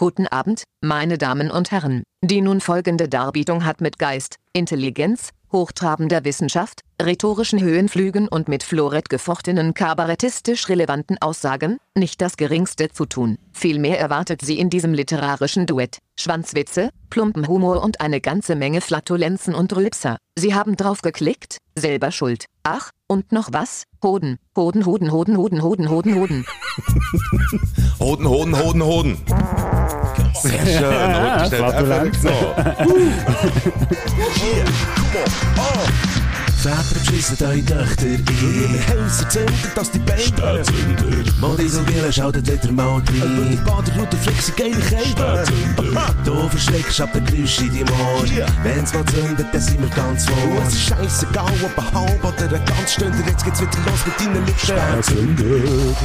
Guten Abend, meine Damen und Herren. Die nun folgende Darbietung hat mit Geist, Intelligenz, hochtrabender Wissenschaft, rhetorischen Höhenflügen und mit Florett gefochtenen kabarettistisch relevanten Aussagen nicht das geringste zu tun. Vielmehr erwartet sie in diesem literarischen Duett Schwanzwitze, plumpen Humor und eine ganze Menge Flatulenzen und Rülpser. Sie haben drauf geklickt, selber schuld. Ach, und noch was? Hoden, Hoden, Hoden, Hoden, Hoden, Hoden, Hoden, Hoden. Hoden, Hoden, Hoden, Hoden. Sehr schön. Ja, Flatulenz. Väter beschissen eure Töchter in ihre Häuser zündet, dass die Beine Mobilisierung schaltet wieder mal rein Die Baderroute flexen geile Kälte Du verschreckst ab den Geräusch in deinem Ohr Wenn's mal zündet, dann sind wir ganz vor Es ist scheissegal, ob ein halb oder ein ganz Stunde Jetzt geht's wieder los mit deinen Lippen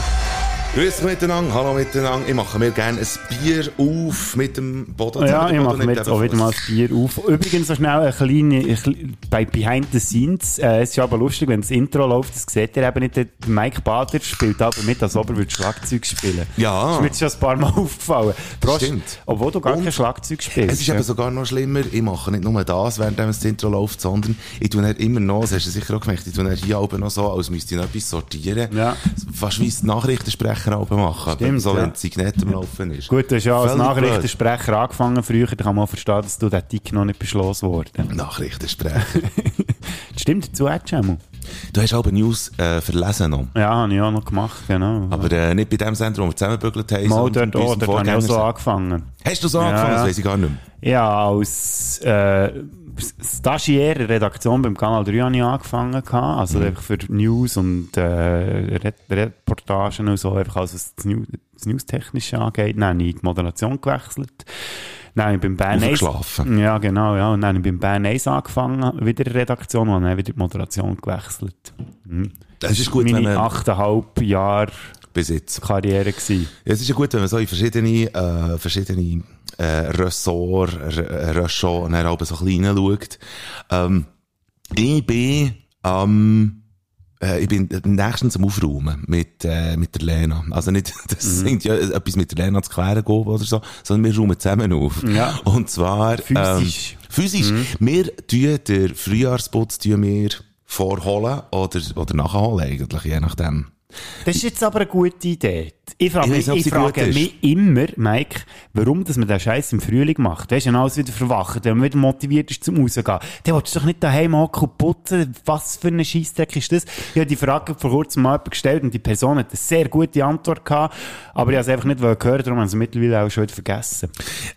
Grüß miteinander, hallo miteinander. Ich mache mir gerne ein Bier auf mit dem Boden. Ja, ich mache mir jetzt auch wieder mal das Bier auf. Übrigens so schnell ein kleine, ein kleine bei Behind the Scenes. Äh, es ist aber lustig, wenn das Intro läuft, das seht ihr eben nicht. Der Mike Bader spielt aber mit, als ob er würde Schlagzeug spielen Ja. Das ist mir jetzt schon ein paar Mal aufgefallen. Prost. Stimmt. Obwohl du gar Und kein Schlagzeug spielst. Es ist eben sogar noch schlimmer, ich mache nicht nur das, während das Intro läuft, sondern ich tue immer noch, das hast du sicher auch gemerkt, ich tue hier oben noch so, als müsste ich noch etwas sortieren. Ja. Fast wie es die Nachrichtensprecher oben machen. Stimmt, so, ja. wenn das Signet am Laufen ist. Gut, du hast ja als Völlig Nachrichtensprecher angefangen früher, da kann man auch verstehen, dass du den Tick noch nicht beschlossen worden. blöd. Nachrichtensprecher. Stimmt dazu, Jammu? Du hast aber News äh, verlesen noch. Ja, habe ich auch noch gemacht, genau. Aber äh, nicht bei dem Sender, wo wir zusammengebügelt haben. Mal dort auch, unserem dort habe ich auch so angefangen. Hast du so angefangen? ja. Das weiß ich gar nicht mehr. Ja, als äh, der Redaktion beim Kanal 3 habe ich angefangen. Also einfach für News und äh, Re Reportagen und so, einfach alles, was das, News, das News-Technische angeht. Dann habe ich die Moderation gewechselt. Dann habe ich beim Bern 1... Aufgeschlafen. Ja, genau, ja. Und dann habe ich beim Bern 1 angefangen, wieder Redaktion, und dann wieder die Moderation gewechselt. Mhm. Das ist gut, wenn meine man achteinhalb Jahre bis jetzt. Karriere gewesen. Ja, es ist ja gut, wenn man so in verschiedene, äh, verschiedene äh, Ressorts, R- Ressorts, und dann so klein schaut. Ähm, ich bin, ähm, äh, ich bin nächstens am Aufräumen mit, äh, mit der Lena. Also nicht, das sind ja etwas mit der Lena zu klären gehen oder so, sondern wir räumen zusammen auf. Ja. Und zwar, Physisch. Ähm, physisch. Wir tun den Frühjahrsputz tun wir vorholen oder, oder nachholen eigentlich, je nachdem. Das ist jetzt aber eine gute Idee. Ich frage, Ich ob ich gut frage mich immer, Mike, warum dass man den Scheiß im Frühling macht. Weißt du, wenn alles wieder verwacht, wenn man wieder motiviert ist zum Rausgehen. Dann willst du doch nicht daheim und putzen. Was für ein Scheissdreck ist das? Ich habe die Frage vor kurzem mal gestellt und die Person hat eine sehr gute Antwort gehabt, aber ich habe es einfach nicht gehört, darum haben sie mittlerweile auch schon wieder vergessen.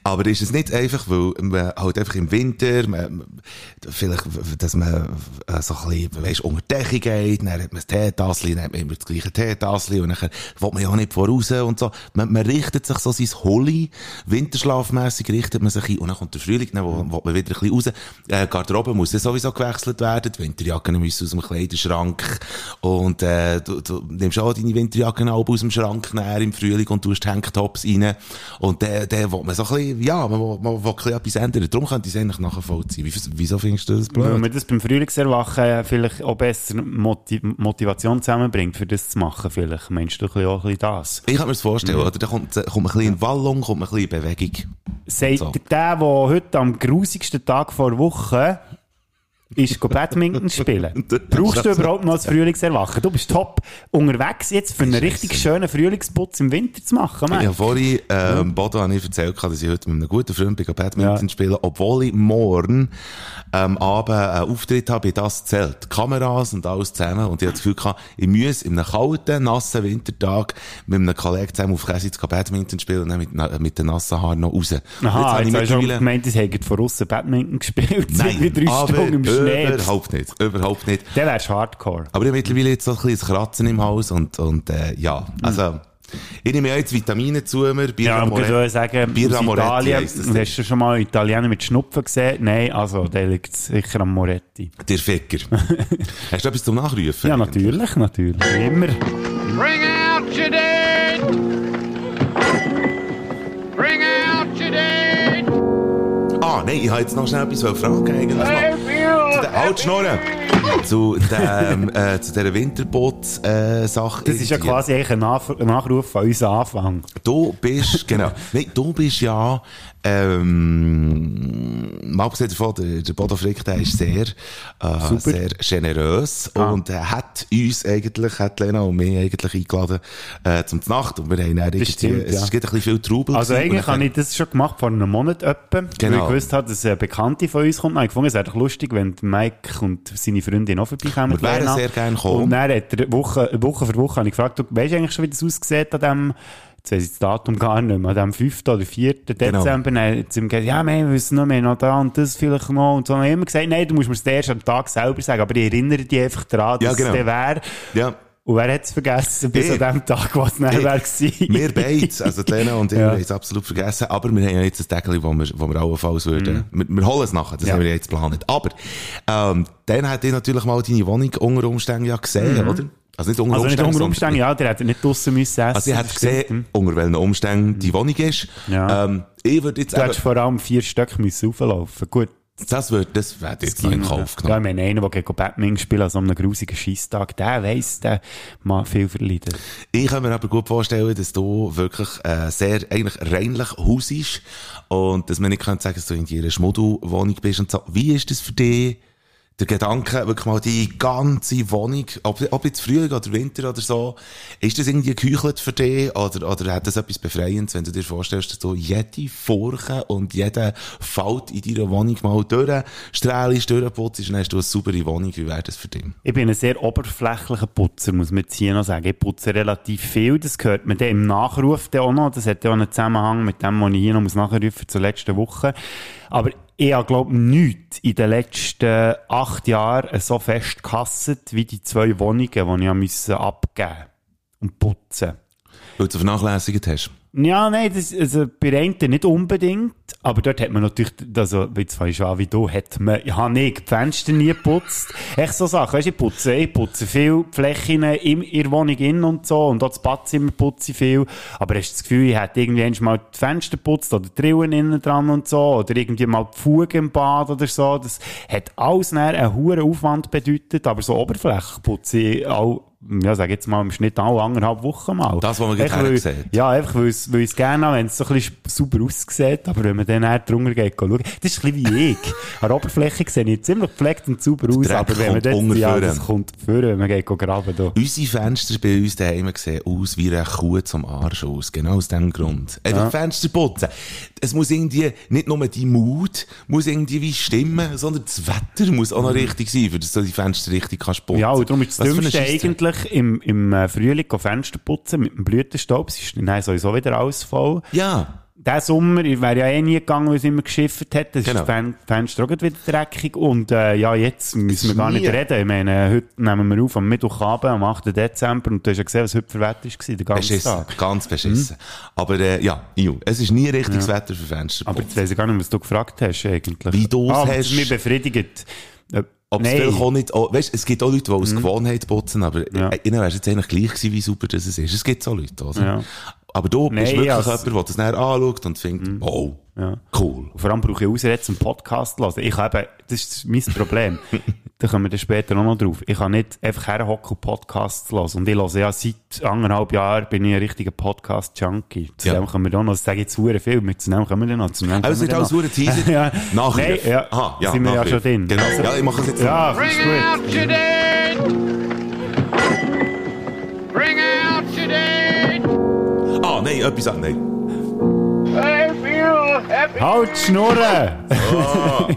Aber ist es nicht einfach, weil man halt einfach im Winter, man, vielleicht, dass man äh, so ein bisschen, weisst, unter die Decke geht, dann hat man das Teetassli, dann hat man immer das gleiche Teetassli und dann will man ja auch nicht voraus und so. Man, man richtet sich so sein Holly, winterschlafmässig richtet man sich ein und dann kommt der Frühling, dann will, will man wieder ein bisschen raus. Äh, Garderobe muss ja sowieso gewechselt werden, die Winterjacken müssen aus dem Kleiderschrank und äh, du, du nimmst auch deine Winterjacken auch aus dem Schrank näher im Frühling und tust die Hangtops rein und der, der will man so ein bisschen, ja, man will, man will etwas ändern. Darum könnte ich es eigentlich nachvollziehen. Wie, wieso findest du das blöd? Weil man das beim Frühlingserwachen vielleicht auch besser Moti Motivation zusammenbringt, für das zu machen, vielleicht. Meinst du auch ein bisschen das? Ich kann mir das vorstellen, oder? Da kommt, kommt ein bisschen in Wallung, kommt ein bisschen in Bewegung. Sagt So. der, der heute am grusigsten Tag vor der Woche ist Badminton spielen. Brauchst du überhaupt noch das Frühlingserwachen? Du bist top unterwegs jetzt für einen richtig schönen Frühlingsputz im Winter zu machen, Ich habe vorhin, ähm, Bodo habe ich erzählt, dass ich heute mit einem guten Freund bin, Badminton Ja. spielen, obwohl ich morgen, ähm, Abend einen Auftritt habe, in das Zelt. Kameras und alles zusammen. Und ich habe das Gefühl gehabt, ich muss in einem kalten, nassen Wintertag mit einem Kollegen zusammen auf Käsitz Badminton spielen und dann mit, mit den nassen Haaren noch raus. Und Aha, jetzt hast du mittlerweile- gemeint, sie hätten von außen Badminton gespielt, Nein, aber Stunden im Schnee. Überhaupt nicht, überhaupt nicht. Dann wärst du Hardcore. Aber ich habe mittlerweile jetzt so ein kleines Kratzen im Haus und, und äh, ja, also ich nehme ja jetzt Vitamine zu mir, Birra Ja, aber ich Moretti. würde sagen, Birra aus Moretti Italien, heisst das hast du schon mal Italiener mit Schnupfen gesehen? Nein, also, der liegt sicher am Moretti. Der Ficker. Hast du etwas zum Nachrufen? Ja, natürlich, natürlich. Immer. Bring out your dead! Bring out your dead! Ah, nein, ich habe jetzt noch schnell etwas fragen eigentlich. Zu der Altschnorren. Zu, dem, äh, zu dieser Winterboot-Sache. Das ist ja quasi eigentlich ein, Nach ein Nachruf von unserem Anfang. Du bist, genau. Nein, du bist ja, ähm, mal abgesehen davon, der, der Bodo Frick, der ist sehr, äh, sehr generös Ah. und er hat uns eigentlich, hat Lena und mich eigentlich eingeladen, äh, zum Nacht und wir haben dann irgendwie, stimmt, es ja. ist ein bisschen viel Trubel Also gewesen. eigentlich habe ich das schon gemacht vor einem Monat etwa, Genau. weil ich gewusst habe, dass eine Bekannte von uns kommt. Und ich gefunden, es wäre doch lustig, wenn Mike und seine Freundin auch vorbeikommen. Wir wären sehr gerne gekommen. Und dann hat er Woche, Woche für Woche habe ich gefragt, du weißt eigentlich schon, wie das aussieht an dem, jetzt weiss ich das Datum gar nicht mehr, an dem 5. oder 4. Genau. Dezember. Dann hat sie ihm gesagt, ja, wir wissen noch, haben noch da und das vielleicht noch. Und so. Und ich immer gesagt, nein, du musst mir das erst am Tag selber sagen, aber ich erinnere dich einfach daran, Ja, dass genau. es der wäre. Ja. Und wer hat es vergessen, bis Ich. an dem Tag, wo es Ich. wäre? Wir beide, also Lena und ich, Ja. haben es absolut vergessen, aber wir haben ja jetzt ein Deckel, wo wir, wo wir allenfalls würden, wir, wir holen es nachher, das Mhm. Ja. haben wir jetzt geplant. Aber, ähm, dann hat ihr natürlich mal deine Wohnung unter Umständen ja gesehen, oder? Also nicht unter Also nicht Umständen. unter sondern- Umständen, ja, der hätte nicht draussen müssen essen. Also, ich das hätte stimmt. gesehen, unter welchen Umständen die Wohnung ist. Ja. Ähm, ich würde jetzt Du hättest vor allem vier Stück müssen rauflaufen. Gut. Das würde, das wäre jetzt noch in Kauf Ja, genommen. ich meine, einer, der gegen Batman spielt, an so einem grusigen Scheisstag, der weiss, der mag viel verleiden. Ich kann mir aber gut vorstellen, dass du wirklich äh, sehr eigentlich reinlich Haus ist und dass man nicht kann sagen, dass du in ihrer Schmuddelwohnung bist und so. Wie ist das für dich? Der Gedanke, wirklich mal die ganze Wohnung, ob, ob jetzt Frühling oder Winter oder so, ist das irgendwie geküchelt für dich oder, oder hat das etwas Befreiendes, wenn du dir vorstellst, dass du jede Furche und jeden Falt in deiner Wohnung mal durchstrahlst, durchputzt und dann hast du eine saubere Wohnung. Wie wäre das für dich? Ich bin ein sehr oberflächlicher Putzer, muss man jetzt hier noch sagen. Ich putze relativ viel, das hört man dann im Nachruf dann auch noch. Das hat ja auch einen Zusammenhang mit dem, was ich hier noch muss nachrufen zur letzten Woche. Aber ich habe, glaube ich, nichts in den letzten acht Jahren so fest gehasst, wie die zwei Wohnungen, die ich musste abgeben und putzen. Weil du vernachlässigt hast. Ja, nein, das, also bei der einen nicht unbedingt, aber dort hat man natürlich, also, jetzt fange ich an wie du, hat man, ich habe nicht die Fenster nie geputzt. Echt so Sachen, weißt du, ich putze, ich putze viel Flächen in ihrer Wohnung in und so, und auch das Badzimmer putze ich viel, aber hast du das Gefühl, ich hätte irgendwie einmal mal die Fenster geputzt oder die Rillen innen dran und so, oder irgendwie mal die Fugen im Bad oder so, das hat alles nachher einen hohen Aufwand bedeutet, aber so Oberfläche putze ich auch, ja, sag jetzt mal im Schnitt alle anderthalb Wochen mal. Das, was man gerade weil- hersieht. ja, einfach, weil es, weil es gerne habe, wenn es so ein bisschen sauber aussieht, aber wenn man dann näher drunter geht, schauen, das ist ein bisschen wie ich. An der Oberfläche sehe ich ziemlich gepflegt und sauber aus, aber wenn man dann, ja, das kommt vor, wenn man geht graben da. Unsere Fenster bei uns daheim sehen aus wie eine Kuh zum Arsch aus. Genau aus dem Grund. Einfach Fenster putzen. Es muss irgendwie, nicht nur die Mut muss irgendwie wie stimmen, sondern das Wetter muss auch noch richtig sein, für dass du die Fenster richtig kannst putzen. Mhm. Ja, und darum ist das Dümmste Scheissdreck. Eigentlich im, im äh, Frühling Fenster putzen mit dem Blütenstaub. Es ist dann sowieso wieder alles voll. Ja. Der Sommer ich wäre ja eh nie gegangen, weil es immer geschifft hat. Das Genau. ist das Fen- Fenster auch wieder dreckig. Und äh, ja, jetzt müssen wir gar nie. nicht reden. Ich meine, heute nehmen wir auf am Mittwochabend, am 8. Dezember. Und du hast ja gesehen, was heute für Wetter war, den ganzen Beschissen. Tag. Ganz beschissen. Aber, äh, ja, Ju, es ist nie richtiges Wetter für Fenster Aber jetzt weiss ich gar nicht, was du gefragt hast, eigentlich. Wie du es ah, ob hast. mich befriedigt. Äh, Ob es vielleicht auch nicht, oh, weißt, es gibt auch Leute, die aus Gewohnheit putzen, aber Ja. äh, ihnen wäre es jetzt eigentlich gleich gewesen, wie super das ist. Es gibt so Leute, oder? Ja. Aber du bist Nein, wirklich also- jemand, der das näher anschaut und findet, oh, Ja. cool. Und vor allem brauche ich Ausrede zum Podcast zu hören. Ich habe, das ist mein Problem. da kommen wir dann später auch noch drauf. Ich kann nicht einfach herhocken und Podcasts hören. Und ich höre ja seit anderthalb Jahren bin ich ein richtiger Podcast-Junkie. Zu Ja. dem können wir dann noch, das sage ich verdammt viel, mit zu dem kommen wir dann noch. Zu dem wird dann alles nur Teaser. ja. Nachruf. Nein, ja, Aha, ja, sind wir ja Nachruf. schon drin. Genau. Also- ja, ich mache es jetzt. Ja, ist gut. Ah, nein, etwas anderes. Nein. I feel happy! Halt die Schnurren!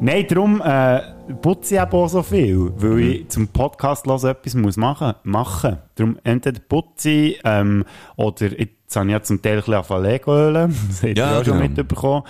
Nein, darum äh, putze ich eben auch so viel, weil Mhm. ich zum Podcast hören etwas muss machen machen. Darum entweder putze ich, ähm, oder jetzt habe ich ja zum Teil ein bisschen Lego ölen. Das habt ihr Ja, auch schon genau. mitbekommen.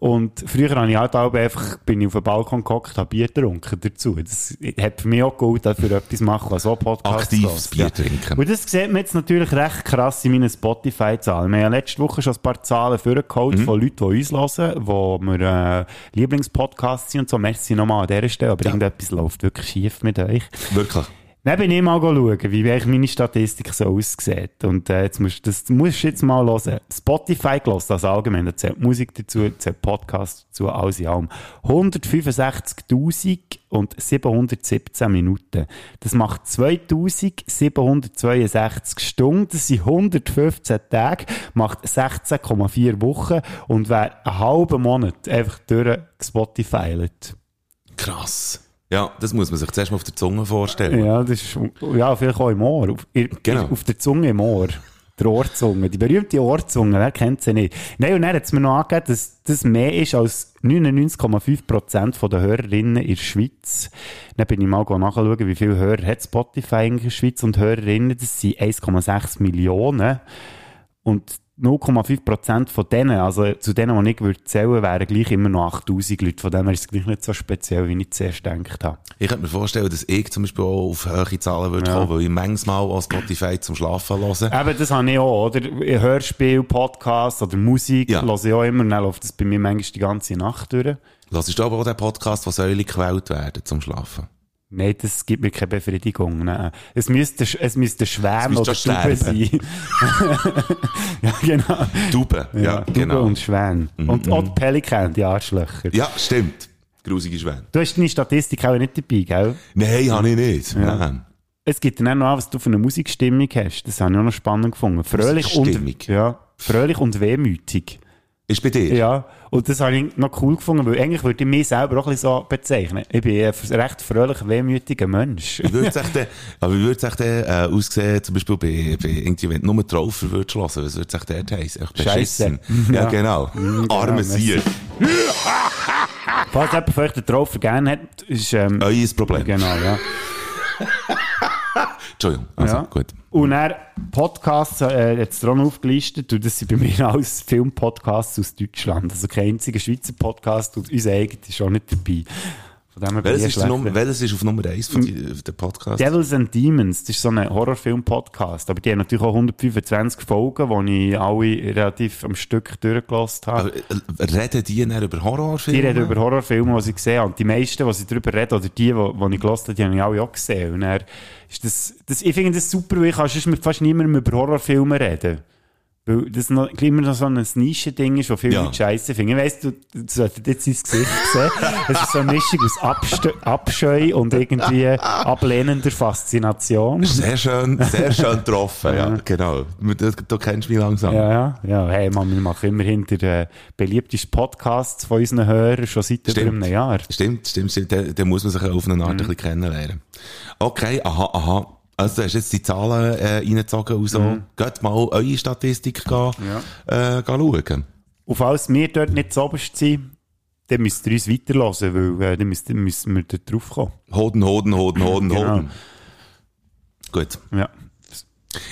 Und früher habe ich halt auch einfach, bin ich auf den Balkon gehockt, habe Bier getrunken dazu. Das hat für mich auch geholfen, für etwas machen, was so Podcasts Aktives. Bier trinken. Und das sieht man jetzt natürlich recht krass in meinen Spotify-Zahlen. Wir haben ja letzte Woche schon ein paar Zahlen vorgeholt Mhm. von Leuten, die uns hören, wo wir äh, Lieblingspodcasts sind und so. Merci nochmal an dieser Stelle, aber irgendetwas läuft wirklich schief mit euch. Wirklich. Dann bin ich mal schauen, wie eigentlich meine Statistik so aussieht. Und äh, jetzt musst, das musst du jetzt mal hören. Spotify gelassen, also allgemein, da zählt Musik dazu, zählt Podcast dazu, alles in allem. 165.717 Minuten. Das macht 2762 Stunden, das sind 115 Tage, macht 16,4 Wochen und wäre einen halben Monat einfach durchgespotifylet. Krass. Ja, das muss man sich zuerst mal auf der Zunge vorstellen. Ja, das ist, ja, vielleicht auch im Ohr. Auf, Genau. auf der Zunge im Ohr. Der Ohrzunge. Die berühmte Ohrzunge, wer kennt sie nicht? Nein, und dann hat es mir noch angegeben, dass das mehr ist als 99,5% der Hörerinnen in der Schweiz. Dann bin ich mal nachschauen, wie viele Hörer hat Spotify in der Schweiz und Hörerinnen. Das sind 1,6 Millionen. Und 0,5% von denen, also zu denen, die ich würde zählen, wären gleich immer noch 8000 Leute. Von dem her ist es gleich nicht so speziell, wie ich zuerst gedacht habe. Ich könnte mir vorstellen, dass ich zum Beispiel auch auf hohe Zahlen würde Ja. kommen, weil ich manchmal auch Spotify zum Schlafen höre. Eben, das habe ich auch, oder? Hörspiel, Podcast oder Musik, Ja. höre ich auch immer, und dann läuft das bei mir manchmal die ganze Nacht durch. Hörst du aber auch den Podcast, wo Säule gequält werden zum Schlafen? Nein, das gibt mir keine Befriedigung. Nein. Es müsste, es müsste Schwärme oder sterben. sein. ja, genau. Tauben, ja, Tube genau. und Schwäne. Und auch die Pelikan, die Arschlöcher. Ja, stimmt. Grusige Schwäne. Du hast deine Statistik auch nicht dabei, gell? Nein, habe ich nicht. Ja. Nein. Es gibt dann auch noch an, was du für eine Musikstimmung hast. Das habe ich auch noch spannend gefunden. Fröhlich und, ja, fröhlich und wehmütig. Ist bei dir? Ja, und das habe ich noch cool gefunden, weil eigentlich würde ich mich selber auch ein bisschen so bezeichnen. Ich bin ein recht fröhlich, wehmütiger Mensch. Wie würde es echt, aber wie würde es echt äh, aussehen, zum Beispiel bei, bei irgendwie, wenn du nur Traufer würdest hören, was würde es echt dort heissen? Echt Scheisse. Ja, Ja. genau. Arme. Sier. Falls jemand von euch den Traufer gerne hat, ist, ähm, Euer Problem. genau, ja. Entschuldigung. Also, ja. gut. Und er Podcasts, äh, jetzt dran aufgelistet, und das sind bei mir alles Filmpodcasts aus Deutschland. Also kein einziger Schweizer Podcast und unser eigener ist auch nicht dabei. Von dem her bin Welches ich ist, schlecht. Nummer, welches ist auf Nummer 1 von der Podcast? Devils and Demons, das ist so ein Horrorfilm-Podcast. Aber die haben natürlich auch 125 Folgen, die ich alle relativ am Stück durchgelassen habe. Aber, äh, reden die dann über Horrorfilme? Die reden über Horrorfilme, die sie gesehen haben. Und die meisten, die sie darüber reden, oder die, die, die ich gehört habe, die habe ich alle auch gesehen. Und dann ist das, das, ich finde das super, weil ich kann sonst mit fast niemandem über Horrorfilme reden. Weil das noch, immer noch so ein Nischending ist, wo viele Ja. Leute scheiße finden. Ich weiss, du, du solltest jetzt sein Gesicht sehen. Es ist so eine Mischung aus Abste Abscheu und irgendwie ablehnender Faszination. Sehr schön, sehr schön getroffen, ja, genau. Du, du kennst mich langsam. Ja, ja, ja. Hey, man, wir machen immerhin den äh, beliebtesten Podcast von unseren Hörern schon seit über Stimmt. einem Jahr. Stimmt, stimmt, stimmt. Den, den muss man sich auf eine Art Mhm. ein bisschen kennenlernen. Okay, aha, aha. Also du hast jetzt die Zahlen äh, reingezogen und so. Mhm. Geht mal eure Statistik gehen, äh, gehen schauen. Und falls wir dort nicht zu oberst sind, dann müsst ihr uns weiterhören, weil äh, dann müsst, müssen wir dort drauf kommen. Hoden, Hoden, Hoden, Hoden, Genau. Hoden. Gut. Ja.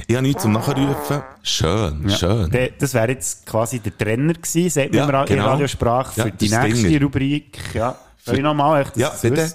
Ich habe nichts zum Nachrufen. Schön, ja. schön. Der, das wäre jetzt quasi der Trenner gewesen, sagt Ja, man ra- in genau. Radiosprache, für Ja, die nächste Stinger. Rubrik. Ja. Soll ich nochmal, echt, dass Ja, bitte.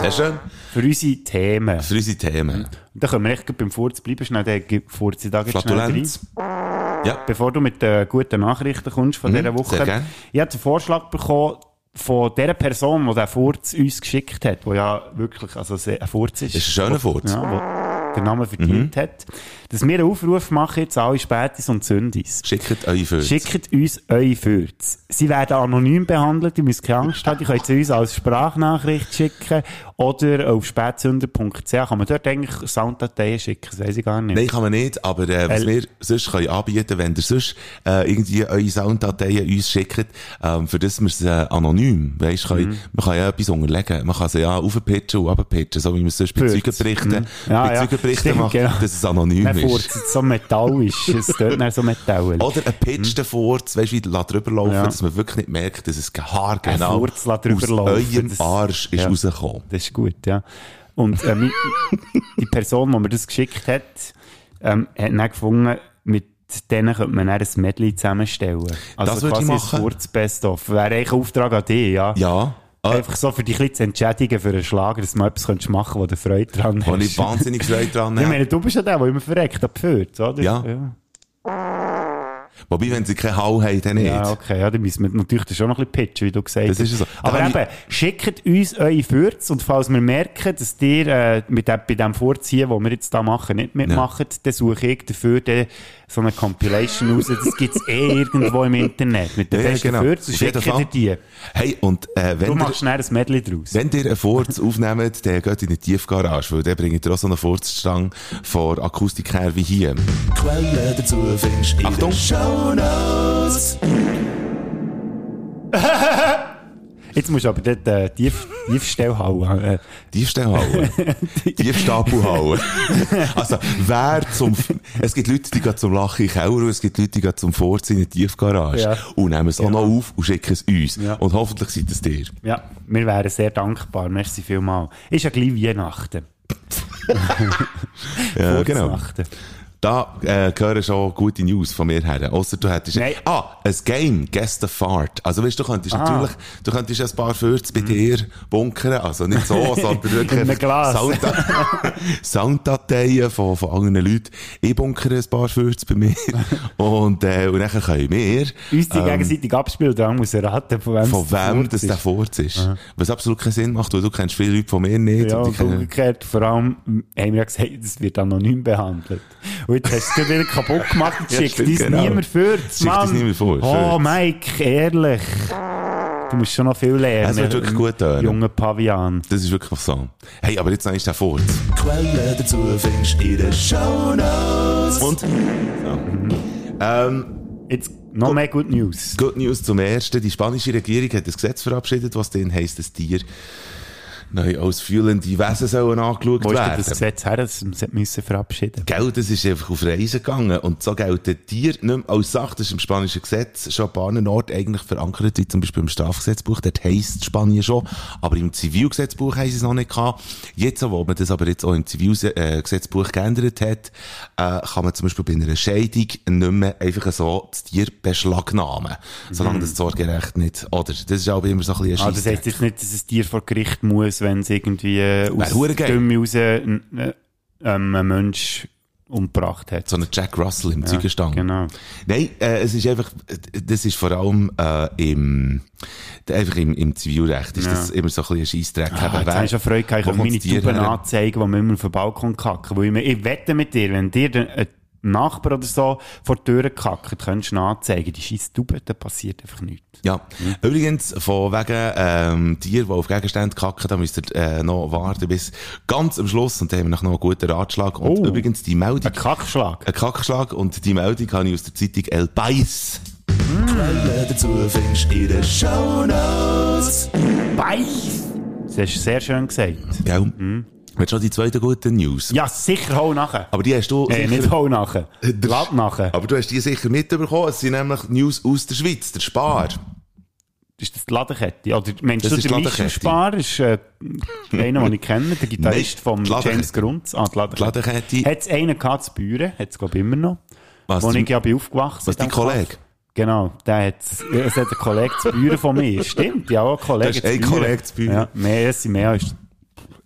Sehr schön. Für unsere Themen. Für unsere Themen. Und dann können wir echt beim Furz bleiben, schnell, der Furz da rein. Flatulenz. Ja. Bevor du mit den guten Nachrichten kommst von dieser Woche. Mhm, sehr gern. Ich habe den Vorschlag bekommen von der Person, die den Furz uns geschickt hat, wo ja wirklich also ein Furz ist. Das ist ein schöner Furz. Ja, wo den Namen verdient Mhm. hat. Dass wir einen Aufruf machen, jetzt alle Spätis und Zündis. Schickt eure Fürze. Schickt uns eure Fürze. Sie werden anonym behandelt, ihr müsst keine Angst haben. Ihr könnt sie uns als Sprachnachricht schicken oder auf spätzünder.ch kann man dort eigentlich Sounddateien schicken, das weiss ich gar nicht. Nein, kann man nicht, aber äh, was Weil- wir sonst können anbieten, wenn ihr sonst äh, irgendwie eure Sounddateien uns schickt, ähm, für das wir es äh, anonym, weisst, kann, man kann ja etwas unterlegen. Man kann sie ja aufpitchen und abpitchen, so wie man es sonst bei. Zeugenberichten, Mhm. Ja, bei ja. Zeugenberichten Stimmt, macht, genau. dass es anonym Dann ist. furzt so metallisch, es tut dann so metallisch. Oder ein pitchten Furz, weisst, wie la drüber laufen, Ja. dass man wirklich nicht merkt, dass es haargenau Furz drüber aus eurem das- Arsch ist ja. rausgekommen. Das ist gut, ja. Und äh, die Person, die mir das geschickt hat, ähm, hat dann gefunden, mit denen könnte man dann ein Medley zusammenstellen. Also Das würde ich quasi machen. ein Kurz-Best-of. Wäre eigentlich ein Auftrag an dich, ja. Ja. Ah, Einfach so für dich ein zu entschädigen für einen Schlager, dass du mal etwas machen wo du Freude dran wo hast. ich wahnsinnig Freude dran Ich habe. meine, du bist ja der, der immer verreckt, abführt, oder? Ja. Wobei, wenn sie keine Hall haben, dann nicht. Ja, okay, ja, dann müssen wir natürlich das schon noch ein bisschen pitchen, wie du gesagt Das hast. ist so. Aber Da eben, habe schickt uns eure Furz und falls wir merken, dass ihr äh, mit dem, bei dem Vorziehen, was wir jetzt da machen, nicht mitmacht, dann suche ich dafür dann so eine Compilation raus. Das gibt es eh irgendwo im Internet mit den Ja, ja, besten genau. Jeden schickt ihr die. Hey, und äh, Du wenn, ihr, machst schnell ein Medley draus. wenn ihr einen Furz aufnehmt, dann geht in eine Tiefgarage, weil dann bringt ihr auch so eine Furzstange von Akustik her wie hier. Quellen dazu findest du in Achtung. Shownotes. Jetzt musst du aber dort äh, tief, Tiefstelle hauen. Äh, Tiefstellhalle. Tiefstapelhalle. also, wer zum, es gibt Leute, die gehen zum Lachen in Keller und es gibt Leute, die gehen zum Vorziehen in die Tiefgarage. Ja. Und nehmen es auch noch auf und schicken es uns. Ja. Und hoffentlich seid es dir. ja, wir wären sehr dankbar. Merci vielmals. Ist ja gleich Weihnachten. Ja, genau. Da äh, gehören schon gute News von mir her. Ausser du hättest... Nein. Ah, ein Game, Guess the Fart. Also weißt du, könntest Ah. natürlich, du könntest ein paar Fürze bei dir bunkern. Also nicht so, sondern wirklich Glas. Sound- Sounddateien von, von anderen Leuten. Ich bunkere ein paar Fürze bei mir. und, äh, und dann können wir... Uns die gegenseitig abspielen, dann muss er raten, von wem Ähm, Von wem das der ist. Furz ist. Was absolut keinen Sinn macht, weil du kennst viele Leute von mir nicht. Ja, und umgekehrt, vor allem, ähm, haben wir ja gesagt, das wird anonym behandelt. Und jetzt hast du es gerade wieder kaputt gemacht und Ja, schickt stimmt, uns genau. niemand für, Schickt niemand vor, Oh. Mike, ehrlich. Du musst schon noch viel lernen. Es wird wirklich gut tönen. Junge Pavian. Das ist wirklich so. Hey, aber jetzt noch ist der Furz. Quellen dazu findest du in den Shownotes. Und? Ja. Ähm, Jetzt noch mehr Good News. Good News zum Ersten. Die spanische Regierung hat ein Gesetz verabschiedet, was drin heisst, dass Tiere neu als fühlende Wesen sollen angeschaut Wo ist werden. das Gesetz her, dass wir müssen verabschieden Geld, das ist einfach auf Reisen gegangen. Und so gelten Tiere nicht mehr als Sache. Das ist im spanischen Gesetz schon an paar Orten eigentlich verankert, wie zum Beispiel im Strafgesetzbuch. Dort heisst Spanien schon. Aber im Zivilgesetzbuch heisst es noch nicht gehabt. Jetzt, wo man das aber jetzt auch im Zivilgesetzbuch geändert hat, äh, kann man zum Beispiel bei einer Scheidung nicht mehr einfach so das Tier beschlagnahmen. Solange das Sorgerecht nicht, oder? Das ist auch immer so ein bisschen Ah, ein das Scheissdreck. heisst jetzt nicht, dass ein Tier vor Gericht muss, wenn es irgendwie äh, aus. Dümme raus äh, ähm, einen Mensch umgebracht hat. so ein Jack Russell im Zeugenstand. Genau. Nein, äh, es ist einfach, äh, das ist vor allem äh, im, äh, einfach im, im Zivilrecht ist Ja. das immer so ein bisschen ein Scheissdreck. Ah, jetzt habe ich schon Freude gehabt, ich kann meine her? anzeigen, wo wir immer auf den Balkon kacken. Wo ich, mir, ich wette mit dir, wenn dir ein Nachbar oder so vor die Tür kackt, könntest du anzeigen. Die scheiß Tube, da passiert einfach nichts. Ja. Übrigens, von wegen ähm, Tier, die auf Gegenstände kacken, da müsst ihr äh, noch warten bis ganz am Schluss und dann haben wir noch einen guten Ratschlag. Und Oh. übrigens die Meldung, Ein Kackschlag. ein Kackschlag und die Meldung habe ich aus der Zeitung El Pais. Quellen dazu findest du in den Shownotes. Beiß! Das hast du sehr schön gesagt. Ja. Mhm. Willst du schon die zweite gute News? Ja, sicher, hau nachher. Aber die hast du Äh, sicher- nicht hau nachher. Lad nachher. aber du hast die sicher mitbekommen. Es sind nämlich News aus der Schweiz, der Spar. Ist das die Ladekette? Oder meinst Das du, ist der Michel. Spar ist äh, einer, den ich kenne, der Gitarrist von. James Grunz. Ah, die Ladekette. Ladekette. Hat es einen gehabt zu Büren, hat es glaube ich immer noch. Was, wo die- ich ja bin aufgewachsen was in dein Kollege? Genau, der hat, es hat einen Kollegen zu Büren von mir. Stimmt, ja, auch einen Kollegen Du hast einen Kollegen zu Büren. Ja, mehr, mehr als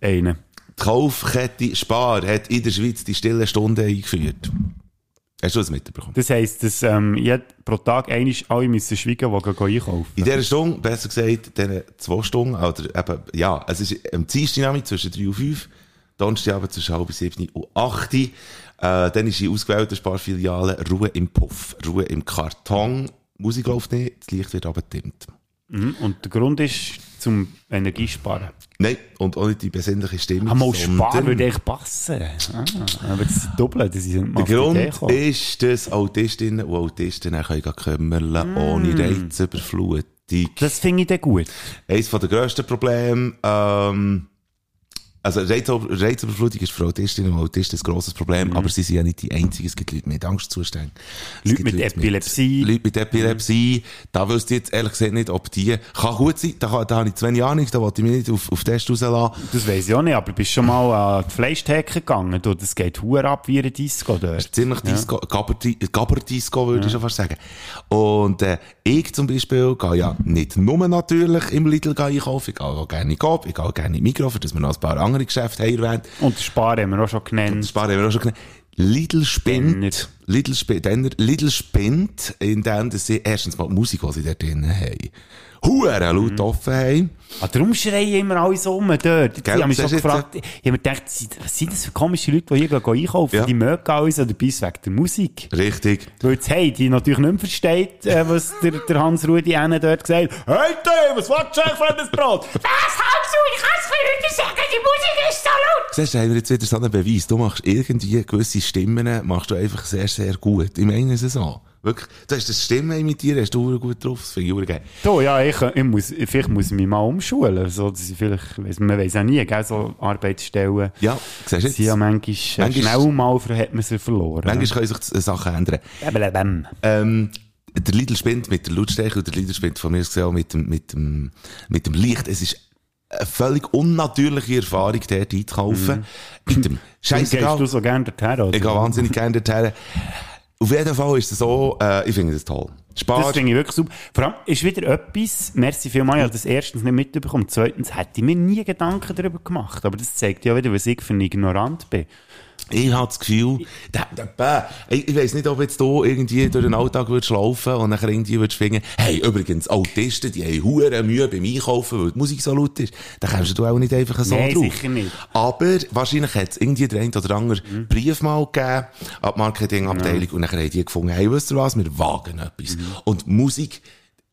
einer. Die Kaufkette Spar hat in der Schweiz die stille Stunde eingeführt. Hast du das mitbekommen? Das heisst, dass ähm, pro Tag einmal alle müssen schweigen, die gehen einkaufen. In dieser Stunde, besser gesagt, diesen zwei Stunden, oder eben, ja, es ist am Dienstag zwischen 3 und 5, Donnerstag aber zwischen halb 7 und 8 äh, Dann ist in ausgewählten Sparfilialen Ruhe im Puff, Ruhe im Karton, Musik läuft nicht, das Licht wird aber dimmt. Mhm. Und der Grund ist zum Energiesparen. Nein, und auch nicht die besinnliche Stimme. Ah, mal sparen würde echt passen. Ah, aber das sind doppelt, das sind mal Der Grund ist, dass Autistinnen und Autisten können kümmern ohne Reizüberflutung. Das finde ich dann gut. Eines der grössten Probleme, ähm, also Reiz Reizüberflutung ist für Autistinnen und Autisten ein grosses Problem, aber sie sind ja nicht die einzigen. Es gibt Leute mit Angstzuständen. Leute mit Epilepsie. Leute mit Epilepsie. Da wüsste ich jetzt ehrlich gesagt nicht, ob die, kann gut sein, da, kann- da habe ich zu wenig Ahnung, da wollte ich mich nicht auf, auf Test rauslassen. Das weiss ich auch nicht, aber bist schon mal an die Fleischtheke gegangen? Du, das geht hure ab wie eine Disco dort. Ziemlich Disco, Gabber- Gabber-Disco, würde ich schon fast sagen. Und, äh, ich zum Beispiel gehe ja nicht nur natürlich im Lidl einkaufen, ich gehe auch gerne in Coop, ich gehe auch gerne in für dass wir noch ein paar andere Geschäfte haben erwähnt. Und Sparen haben wir auch schon genannt. Sparen haben wir auch schon genannt. Lidl spinnt Lidl, sp dann Lidl spinnt, indem dass sie erstens mal die Musik, die sie dort drin haben, Huren laut offen haben. Ah, darum schreien immer alle so rum dort. Ich habe mich schon gefragt, ich habe mir gedacht, was sind das für komische Leute, die hier einkaufen? Ja. Die mögen alles oder bis wegen der Musik. Richtig. Weil jetzt Heidi natürlich nicht mehr versteht, äh, was der, der Hans-Rudi Enne dort gesagt hat. Hey, Tim, was willst du für das Brot? Was hast du? Ich kann es für heute sagen, die Musik ist so laut. Siehst du, haben wir jetzt wieder so einen Beweis. Du machst irgendwie gewisse Stimmen, machst du einfach sehr, sehr gut. Ich meine es so. Wirklich. Du hast das Stimmen imitieren, hast du gut drauf. Das finde ich geil. So, ja, ich, ich muss, vielleicht muss ich mich mal umschulen. So, dass ich vielleicht, man weiß auch nie, gell, so Arbeitsstellen. Ja, siehst du Sie ja jetzt? manchmal, äh, Manchmal- schnell mal hat man sie verloren. Manchmal können sich Sachen ändern. Ähm, der Lidl spinnt mit der Lautstärke und der Lidl spinnt von mir gesehen auch mit dem, mit dem, mit dem Licht. Es ist eine völlig unnatürliche Erfahrung, dort einzukaufen. Mit dem Mhm. Gehst du Scheißegal. so gerne dorthin? oder? Ich gehe wahnsinnig gerne dorthin. Auf jeden Fall ist es so, äh, ich finde das toll. Spar. Das finde ich wirklich super. Vor allem ist wieder etwas, merci vielmals, ich das erstens nicht mitbekommen, zweitens hätte ich mir nie Gedanken darüber gemacht. Aber das zeigt ja wieder, was ich für ein Ignorant bin. Ich habe das Gefühl, der, der, ich, ich weiss nicht, ob jetzt du irgendwie durch den Alltag würdest laufen und nachher irgendwie würdest finden, hey, übrigens, Autisten, die haben hure Mühe beim Einkaufen, weil die Musik so laut ist. Da kommst du auch nicht einfach so Nein, drauf. sicher nicht. Aber wahrscheinlich hat es irgendwie der ein oder andere Brief mal gegeben an die Marketingabteilung und nachher haben die gefunden, hey, wisst ihr was, wir wagen etwas. Und Musik,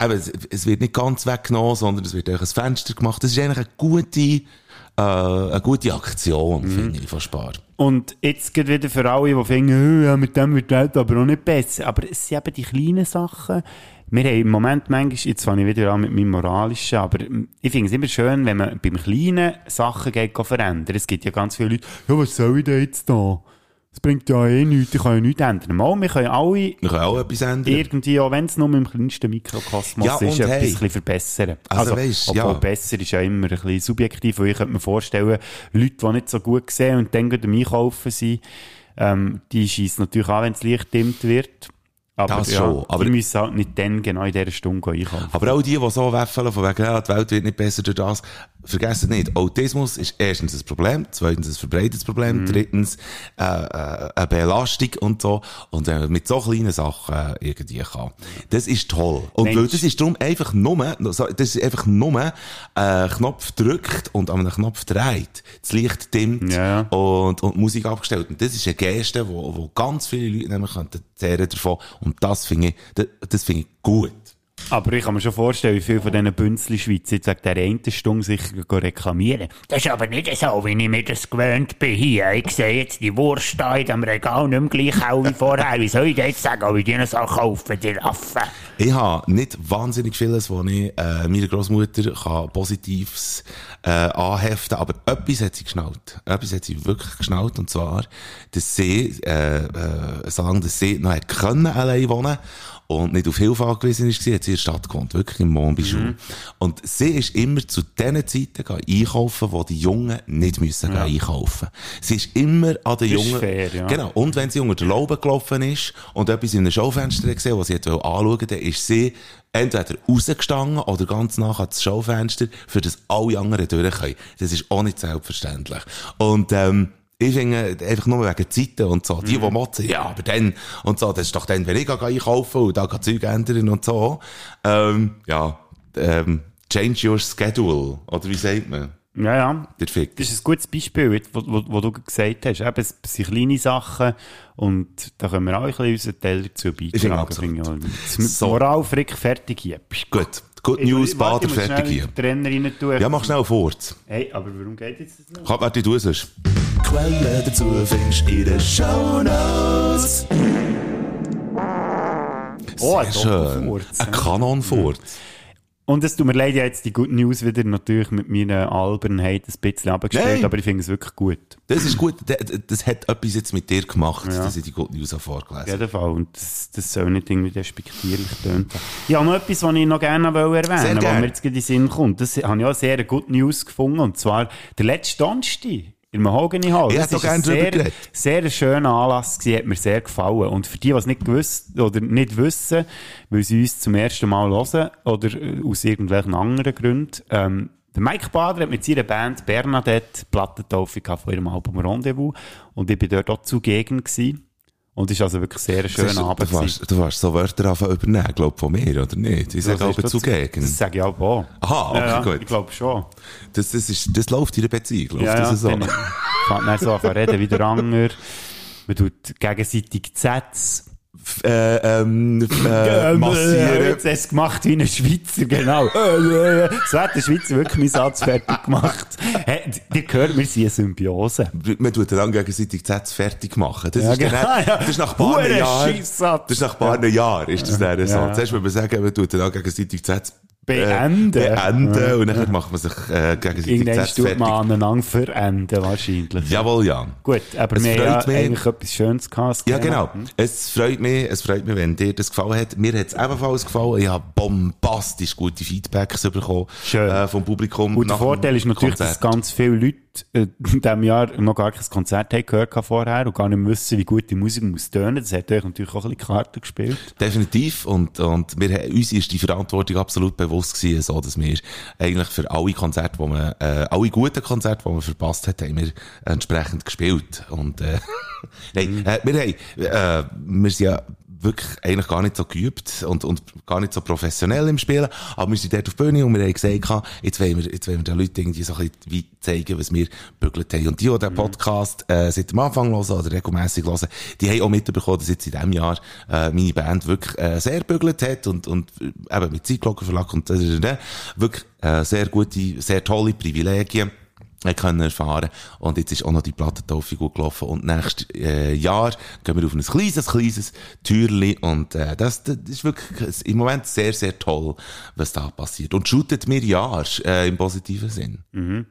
eben, es, es wird nicht ganz weggenommen, sondern es wird durch ein Fenster gemacht. Das ist eigentlich eine gute, äh, eine gute Aktion, finde ich, von Spar. Und jetzt geht wieder für alle, die finden, «Oh, ja, mit dem wird die Welt aber auch nicht besser. Aber es sind eben die kleinen Sachen. Wir haben im Moment manchmal, jetzt fange ich wieder an mit meinem Moralischen, aber ich finde es immer schön, wenn man beim Kleinen Sachen geht verändern. Es gibt ja ganz viele Leute, ja, was soll ich denn jetzt da? Das bringt ja eh nichts, ich kann ja nichts ändern. Mal, wir können alle Wir können auch etwas ändern. irgendwie, auch wenn es nur im kleinsten Mikrokosmos Ja, ist, etwas hey. bisschen verbessern. Also weisst, obwohl ja. besser ist ja immer ein bisschen subjektiv, weil ich könnte mir vorstellen, Leute, die nicht so gut sehen und dann gerade am Einkaufen sind, ähm, die schießen natürlich an, wenn das Licht dimmt wird. Aber, Das ja, schon, aber- die müssen halt nicht dann genau in dieser Stunde einkaufen. Aber auch die, die so weffeln, von wegen, ja, die Welt wird nicht besser durch das, vergessen nicht, Autismus ist erstens ein Problem, zweitens ein verbreitetes Problem, drittens äh, äh, eine Belastung und so. Und wenn man mit so kleinen Sachen äh, irgendwie kann. Das ist toll. Und Mensch. weil das ist darum einfach nur, das ist einfach nur, äh, Knopf drückt und an einem Knopf dreht, das Licht dimmt Ja, und, und Musik abgestellt. Und das ist eine Geste, wo, wo ganz viele Leute nämlich könnten zehren davon. Und das finde ich, das, das finde ich gut. Aber ich kann mir schon vorstellen, wie viele von diesen Bünzli Schweizer jetzt wegen der einen Stunde sicher reklamieren. Das ist aber nicht so, wie ich mir das gewöhnt bin hier. Ich sehe jetzt die Wurst da in dem Regal nicht mehr gleich auch wie vorher. Wie soll ich dir jetzt sagen, ob ich die soll kaufen die Affen? Ich habe nicht wahnsinnig vieles, wo ich äh, meiner Großmutter kann Positives äh, anheften aber etwas hat sie geschnallt. Etwas hat sie wirklich geschnallt, und zwar, dass sie, äh, äh, solange dass sie noch hat können allein wohnen und nicht auf Hilfe angewiesen ist, hat sie in der Stadt gewohnt, wirklich im Monbischou. Mhm. Und sie ist immer zu den Zeiten einkaufen, wo die Jungen nicht müssen gehen einkaufen. Sie ist immer an den Das ist Jungen... fair, ja. Genau. Und wenn sie unter der Laube gelaufen ist und etwas in einem Schaufenster gesehen, was sie wollte anschauen, dann ist sie entweder rausgestanden oder ganz nach ans Schaufenster, für das alle anderen durch können. Das ist auch nicht selbstverständlich. Und, ähm, ich finde, einfach nur wegen Zeiten und so. Die, die motzen, ja, aber dann, und so, das ist doch dann, wenn ich einkaufen und da kann Zeug ändern und so. Ähm, ja, ähm, change your schedule. Oder wie sagt man? Ja, ja. Der Fick. Das ist ein gutes Beispiel, jetzt, wo, wo, wo du gesagt hast. Eben, es sind kleine Sachen und da können wir auch ein bisschen unseren Teil dazu finde beitragen. finde ich. Das So. Moral frick fertig hier. Gut. Good News, Warte, Bader, ich fertig hier. Trainer rein tun. Ja, mach schnell fort. Hey, aber warum geht jetzt das nicht? Kann, warte, du sonst. Quellen dazu findest du in den Shownotes. Oh, ein Sehr schön. Ein ja. Und es tut mir leid, ich habe jetzt die Good News wieder natürlich mit meiner Albernheit ein bisschen abgestellt, Nein. aber ich finde es wirklich gut. Das ist gut. Das, das hat etwas jetzt mit dir gemacht, Ja. dass ich die Good News habe Auf vorgelesen jeden Fall. Und das, das soll nicht irgendwie despektierlich. Ich habe noch etwas, was ich noch gerne wollte erwähnen gerne. was mir jetzt in den Sinn kommt. Das habe ich auch sehr Good News gefunden. Und zwar der letzte Donnerstag. In Mahogany Hall. Ich Das ist ein sehr, geredet. sehr schöner Anlass gewesen, hat mir sehr gefallen. Und für die, die es nicht gewusst oder nicht wissen, weil sie uns zum ersten Mal hören oder äh, aus irgendwelchen anderen Gründen, ähm, der Mike Bader hat mit seiner Band Bernadette Plattentaufe von ihrem Album Rendezvous und ich bin dort auch zugegen gewesen. Und es ist also wirklich sehr Siehst du, Abend. du, warst, du warst so Wörter anfangen übernehmen, glaub von mir, oder nicht? Ich sage aber zugegen. Das sage ich auch. auch. Aha, okay, ja, ja, gut. Ich glaube schon. Das, das, ist, das läuft in der Beziehung, läuft Ja, ja, das so? dann fängt man so reden wie der Anger. Man tut gegenseitig die Sätze. Äh, ähm, äh, Äh, massieren. Jetzt hast du gemacht wie ein Schweizer, genau. Äh, äh, So hat der Schweizer wirklich meinen Satz fertig gemacht. Hey, ihr hört, wir sind eine Symbiose. Man tut dann gegenseitig die Sätze fertig machen. Das, Ja, ist dann, genau, ja. das ist nach ein paar Jahren. Das ist nach ein paar Jahren, ist das dann so. Ja. Zuerst, wenn man sagen, man tut dann gegenseitig die Sätze Beenden. Beenden Ja. und dann macht man sich äh, gegenseitig Irgendwann tut man aneinander verenden, wahrscheinlich. Jawohl, ja. Gut, aber Es wir haben freut ja mich. eigentlich etwas Schönes gehabt. Ja, genau. Es freut mich, es freut mich, wenn dir das gefallen hat. Mir hat es ebenfalls gefallen. Ich habe bombastisch gute Feedbacks bekommen Schön. Äh, vom Publikum. Und der Vorteil ist natürlich, dass Konzert. ganz viele Leute äh, in diesem Jahr noch gar kein Konzert gehört haben vorher und gar nicht wissen, wie gut die Musik muss tönen. Das hat euch natürlich auch ein bisschen Karten gespielt. Definitiv. Und, und wir, uns ist die Verantwortung absolut bewusst gewesen, so, dass wir eigentlich für alle Konzerte, wo man, äh, alle guten Konzerte, die man verpasst hat, haben wir entsprechend gespielt. Und, äh, nein, äh, wir haben, äh, wir sind ja wirklich eigentlich gar nicht so geübt und, und gar nicht so professionell im Spielen. Aber wir sind dort auf die Bühne und wir haben gesagt, jetzt wollen wir, jetzt wollen wir den Leuten irgendwie so ein bisschen wie zeigen, was wir bügelt haben. Und die, die den Podcast, äh, seit dem Anfang hören oder regelmässig hören, die haben auch mitbekommen, dass jetzt in diesem Jahr, äh, meine Band wirklich, äh, sehr bügelt hat und, und, äh, eben mit Zeitglockenverlag und, äh, wirklich, äh, sehr gute, sehr tolle Privilegien können erfahren. Und jetzt ist auch noch die Plattentaufe gut gelaufen. Und nächstes äh, Jahr gehen wir auf ein kleines, kleines Türli. Und äh, das, das ist wirklich im Moment sehr, sehr toll, was da passiert. Und shootet mir ja äh, im positiven Sinn.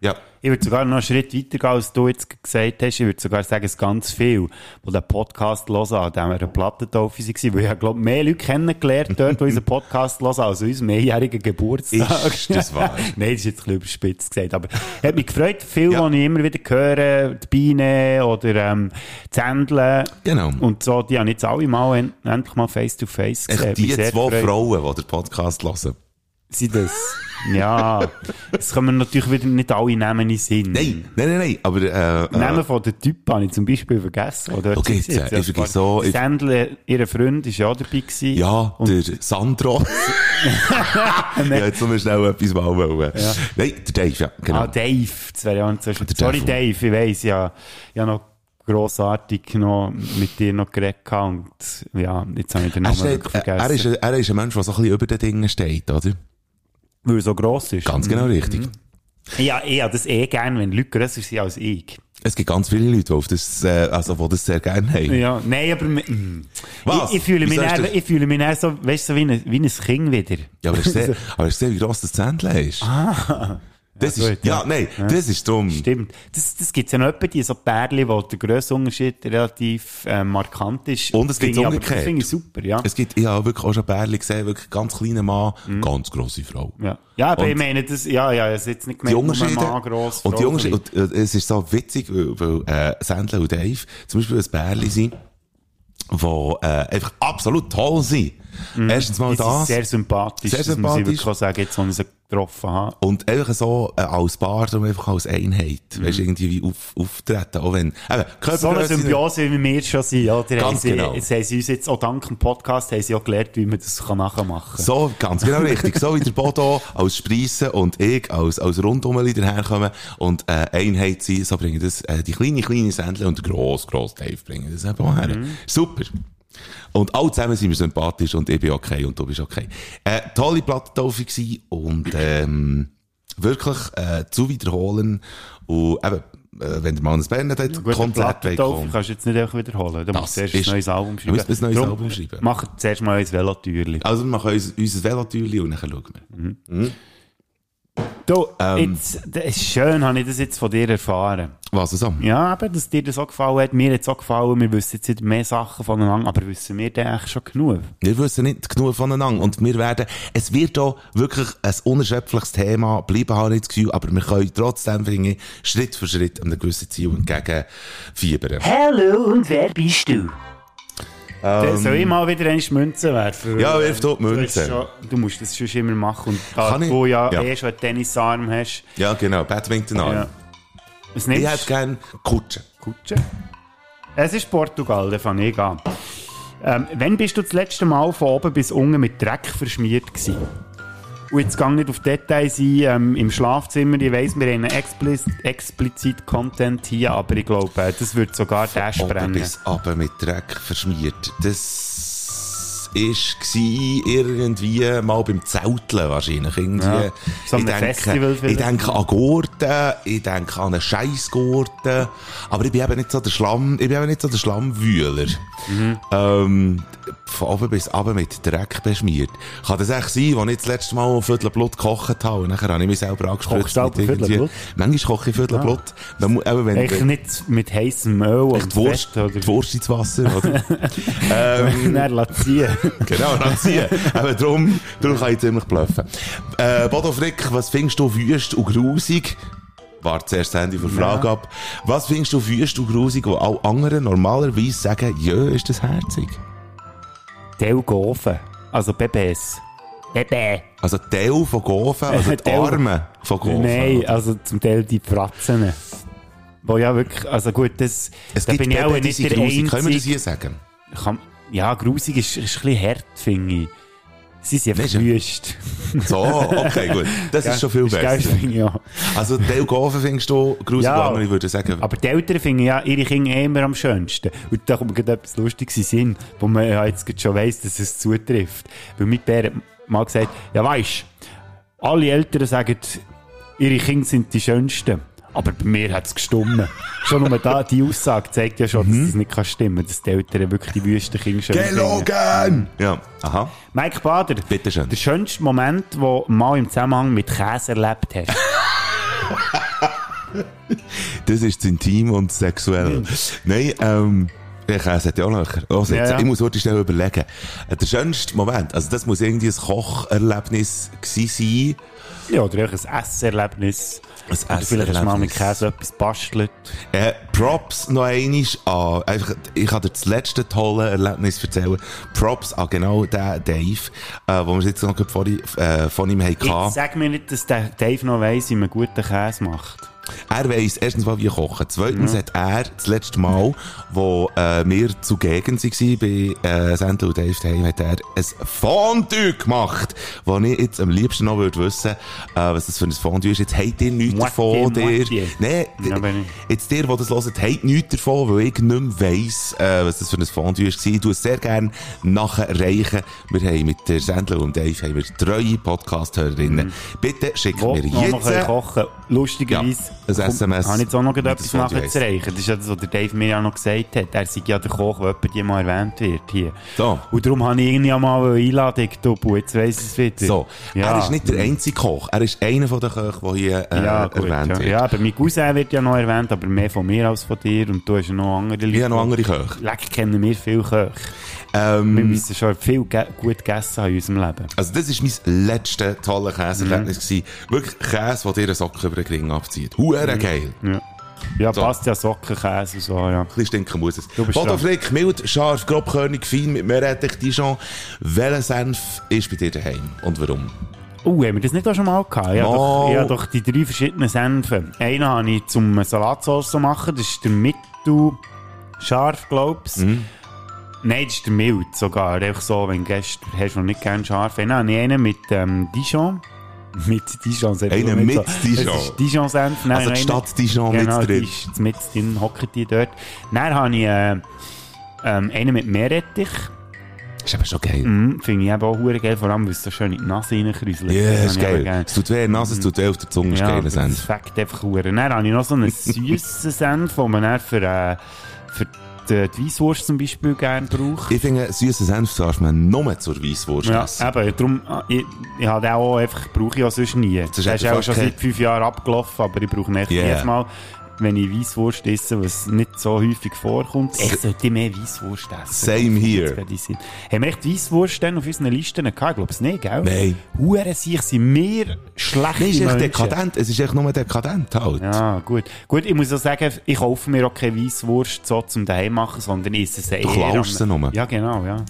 Ja. Ich würde sogar noch einen Schritt weiter gehen, als du jetzt gesagt hast. Ich würde sogar sagen, es ganz viel, die den Podcast hören, an dem wir eine Plattentaufe waren, weil ich glaube, mehr Leute kennengelernt dort, die unseren Podcast hören, als unserem mehrjährigen Geburtstag. Ist das wahr? Nein, das ist jetzt ein bisschen überspitzt gesagt, aber hat mich gefreut, viel, Ja. was ich immer wieder höre, die Biene oder ähm, Zändle Genau. und so, die haben jetzt alle mal en endlich mal face-to-face gesehen. Echt die zwei. Frauen, die den Podcast hören. Sind das? Ja. Es kommen natürlich wieder nicht alle Namen in den Sinn. Nein, nein, nein, nein. Aber, äh, äh, Namen von der Typen habe ich zum Beispiel vergessen. Oder Okay, jetzt, äh, ich vergesse so- Sandler, ihr Freund, ist ja auch dabei gewesen. ja, Und der Sandro. ja, jetzt noch schnell etwas mal wollen. Nein, der Dave, ja, genau. Ah, Dave. Das wäre ja Der Sorry, Dave. Ich weiss, ja, ja noch grossartig noch mit dir noch geredet und ja, jetzt habe ich den Namen steht, wirklich er, vergessen. er, ist, ein- er ist ein Mensch, der so ein bisschen über den Dingen steht, oder? Weil er so gross ist. Ganz genau richtig. Ja, ich habe das eh gern, wenn Leute grösser sind als ich. Es gibt ganz viele Leute, die, auf das, äh, also, die das sehr gerne haben. Ja, nein, aber mm, Was? Ich, ich, fühle mich Wieso hast dann, du- ich fühle mich dann so, weißt du, so wie ein, wie ein Kind wieder. Ja, aber hast du gesehen, aber hast du gesehen, wie gross das Zähnchen ist? Ah. Das Ja, ist, gut, ja, ja. nein, das ist drum. Stimmt. Das, das gibt's ja noch etwa, die so Pärchen, wo der Grössenunterschied relativ äh, markant ist. Und es gibt's ich umgekehrt. Das finde ich super, ja. Es gibt, ich habe wirklich auch schon Bärli gesehen, wirklich ganz kleiner Mann, ganz grosse Frau. ja, ja aber Und- ich meine, das, ja, ja, es ist jetzt nicht Die gemeint, nur Unterschiede, Mann, gross, und die Unterschiede, und, äh, es ist so witzig, weil, weil äh, Sandler und Dave zum Beispiel ein Bärli sind, die äh, einfach absolut toll sind. Erstens mal Die das. sehr sympathisch, Sehr das muss ich sympathisch. wirklich auch sagen, jetzt, ich getroffen habe. Und einfach so äh, als Paar, darum einfach als Einheit. Weißt du, irgendwie wie auf, auftreten. Auch wenn, eben, So eine Symbiose, wie wir schon sind, oder? Ganz haben sie, genau. Jetzt haben sie uns jetzt auch dank dem Podcast haben sie auch gelernt, wie man das nachmachen kann. So, ganz genau richtig. So wie der Bodo als Spreissen und ich als, als Rundumeli daherkommen und äh, Einheit sein, so bringen das äh, die kleine, kleine Sändle und der gross, gross Dave bringen das eben auch her. Super. Und alle zusammen sind wir sympathisch und ich bin okay und du bist okay. Äh, tolle Plattentaufe gewesen und ähm, wirklich äh, zu wiederholen und eben, äh, wenn der Mann ein Bernadette Gut, Konzert Plattentaufe kommen. kannst du jetzt nicht einfach wiederholen. Du musst zuerst ein neues Album Du schreiben. musst ein neues Darum, Album schreiben. Mach zuerst mal ein Velotürli. Also wir machen uns, unser Velotürli und dann schauen wir. Du, Ähm. jetzt, das ist schön, habe ich das jetzt von dir erfahren. Was so? Ja, eben, dass dir das auch gefallen hat. Mir hat es auch gefallen. Wir wissen jetzt nicht mehr Sachen voneinander, aber wissen wir denn eigentlich schon genug? Wir wissen nicht genug voneinander und wir werden, es wird auch wirklich ein unerschöpfliches Thema bleiben, habe ich das Gefühl, aber wir können trotzdem, finde ich, Schritt für Schritt einem gewissen Ziel entgegenfiebern. Hallo und wer bist du? Dann Soll ich mal wieder eine Münze werfen? Ähm. Ja, wirf dort die Münze. du musst das schon immer machen. Und da Kann ich? du ja, Ja. eh schon einen Tennisarm hast. Ja, genau, Badminton Ja. Was Ich nimmst hätte gerne Kutsche. Kutsche? Es ist Portugal, da fange ich an. Ähm, wann bist du das letzte Mal von oben bis unten mit Dreck verschmiert gewesen? Und jetzt gehe ich nicht auf Details ein, ähm, im Schlafzimmer, ich weiss, wir haben einen expliz explizit Content hier, aber ich glaube, äh, das wird sogar Oben sprengen. runter mit Dreck verschmiert. Das ist gsi irgendwie mal beim Zelteln wahrscheinlich. Irgendwie. Ja, so ich, denke, ich denke an Gurten, ich denke an einen Scheissgurten, aber ich bin eben nicht so der Schlamm, ich bin eben nicht so der Schlammwühler. Mhm. Ähm, von oben bis runter mit Dreck beschmiert. Kann das echt sein, als ich das letzte Mal ein Viertel Blut gekocht habe und nachher habe ich mich selber angespritzt. Kochst du mit Blut? Manchmal koche ich Viertel Blut. Wenn, mu- eben, wenn, Echt wenn, nicht mit heißem Öl und Wurst, Fett, oder? die Wurst ins Wasser, oder? ähm, Dann lass ziehen. genau, ranziehen. Aber darum, darum kann ich ziemlich bluffen. Äh, Bodo Frick, was findest du wüst und grusig? Warte zuerst das Handy für Frage ab. Was findest du wüst und grusig, wo alle anderen normalerweise sagen, jö, ist das herzig? Telgofen, also BBS. Bebe. Also Teil von Gofen, also die Arme von Gofen. Nein, also zum Teil die Fratzen. Wo ja wirklich, also gut, das, Es da bin ich auch nicht der grusig. Können wir das Einzige. hier sagen? Kann, ja, grusig ist, ist ein bisschen hart, finde ich. Sie sind einfach wüst. So, okay, gut. Das ist schon viel geil, besser. ich auch. Also Teil Gofen findest du grusig, Ja. ja. andere würden sagen, Aber die Eltern finden ja ihre Kinder eh immer am schönsten. Und da kommt gerade etwas Lustiges in Sinn, wo man ja jetzt schon weiss, dass es zutrifft. Weil mein Bär mal gesagt, ja weisst, alle Eltern sagen, ihre Kinder sind die schönsten. Aber bei mir hat es gestummen. schon nur da, die Aussage zeigt ja schon, Mhm. dass das nicht kann stimmen kann, dass die Eltern wirklich die wüsten Kinder schön. Gelogen! Ja, aha. Mike Bader, Bitteschön. der schönste Moment, den du mal im Zusammenhang mit Käse erlebt hast. Das ist intim und sexuell. Nein, ähm, der Käse hat ja auch noch. Also jetzt, Ja, ja. Ich muss heute schnell überlegen. Äh, Der schönste Moment, also das muss irgendwie ein Kocherlebnis gewesen sein. ja, oder auch ein Esserlebnis. Ein Oder vielleicht hast du mal mit. Käse etwas bastelt. Äh, Props noch einmal an, einfach, ich kann dir das letzte tolle Erlebnis erzählen. Props an genau den Dave, äh, wo wir jetzt noch vorhin, äh, von ihm hatten. sag mir nicht, dass der Dave noch weiss, wie man guten Käse macht. Er weiss erstens mal, wie kochen. Zweitens hat er das letzte Mal, wo äh, wir zugegen waren bei äh, Sandra und Dave daheim, hat er ein Fondue gemacht, wo ich jetzt am liebsten noch würde wissen, äh, was das für ein Fondue ist. Jetzt habt ihr nichts davon, dir. Nein, Ja, jetzt dir, die das hört, habt nichts davon, weil ich nicht mehr weiss, äh, was das für ein Fondue ist. Ich tue es sehr gerne nachreichen. Wir haben mit der Sandra und Dave haben wir treue Podcast-Hörerinnen. Bitte schickt mir jetzt... noch kochen Lustigerweise Ja, ein SMS habe ich jetzt auch noch etwas nachzureichen. Das ist ja das, was der Dave mir ja noch gesagt hat. Er sei ja der Koch, der die mal erwähnt wird hier. So. Und darum habe ich ihn ja mal Einladung getan. Jetzt weiss ich es wieder. So, ja. er ist nicht der einzige Koch, er ist einer von den Köchen, der hier äh, ja, gut, erwähnt ja. wird. ja, aber mein Cousin wird ja noch erwähnt, aber mehr von mir als von dir. Und du hast ja noch andere Leute. Ich habe noch andere Köche. Leck kennen wir viele Köche. Wir Ähm, müssen schon viel ge gut gegessen haben in unserem Leben. also das war mein letztes tolles Käseerlebnis. Mhm. Wirklich Käse, der dir einen Socken über den Ring abzieht. Huere geil. Ja, ja So. passt ja Sockenkäse und so, ja. Ein bisschen stinken muss es. Bodo. Frick, mild, scharf, grobkörnig, fein, mit Meerrettich, Dijon. Welcher Senf ist bei dir daheim und warum? Uh, haben wir das nicht auch schon mal gehabt? Ich habe doch, ich habe doch die drei verschiedenen Senfe. Einen habe ich zum Salatsauce machen, das ist der Mittel scharf, glaubst du? Mhm. Nein, das ist der mild sogar. Einfach so, wenn du Gäste hast, die nicht gerne scharf haben. Habe ich einen mit ähm, Dijon. Mit Dijon. man Einen mit Dijon? Das ist Dijon-Senf. Dann Also habe die Stadt Dijon genau, mit drin. ist mit drin, hockt die dort. Dann habe ich äh, ähm, einen mit Meerrettich. Ist aber schon geil. Mhm, Finde ich eben auch hure geil, vor allem, weil es so schön in die Nase reinkräuselt. Ja, Das ist eben geil. Es tut weh in Nase, es tut weh auf der Zunge, ist ja, das Senf. fängt einfach hure. Dann habe ich noch so einen süßen Senf, den man dann für, äh, für die, die Weisswurst zum Beispiel gerne braucht. Ich finde, süßen Senf darf man nur zur Weisswurst Ja, essen. eben, darum, äh, ich, ich habe auch einfach, brauche ich auch sonst nie. ist Das ist auch schon seit fünf Jahren abgelaufen, aber ich brauche nicht Yeah. jedes Mal, wenn ich Weisswurst esse, was nicht so häufig vorkommt. Ich sollte mehr Weisswurst essen. Same here. Haben wir echt Weisswurst dann auf unseren Listen gehabt? Ich glaube es nicht, gell? Nein. Huren sich sind wir schlechte Nein, es ist echt dekadent. Es ist echt nur dekadent halt. Ja, gut. Gut, ich muss auch sagen, ich kaufe mir auch keine Weisswurst so zum daheim machen, sondern ich esse sie eher. klaust sie nur? Ja, genau, ja.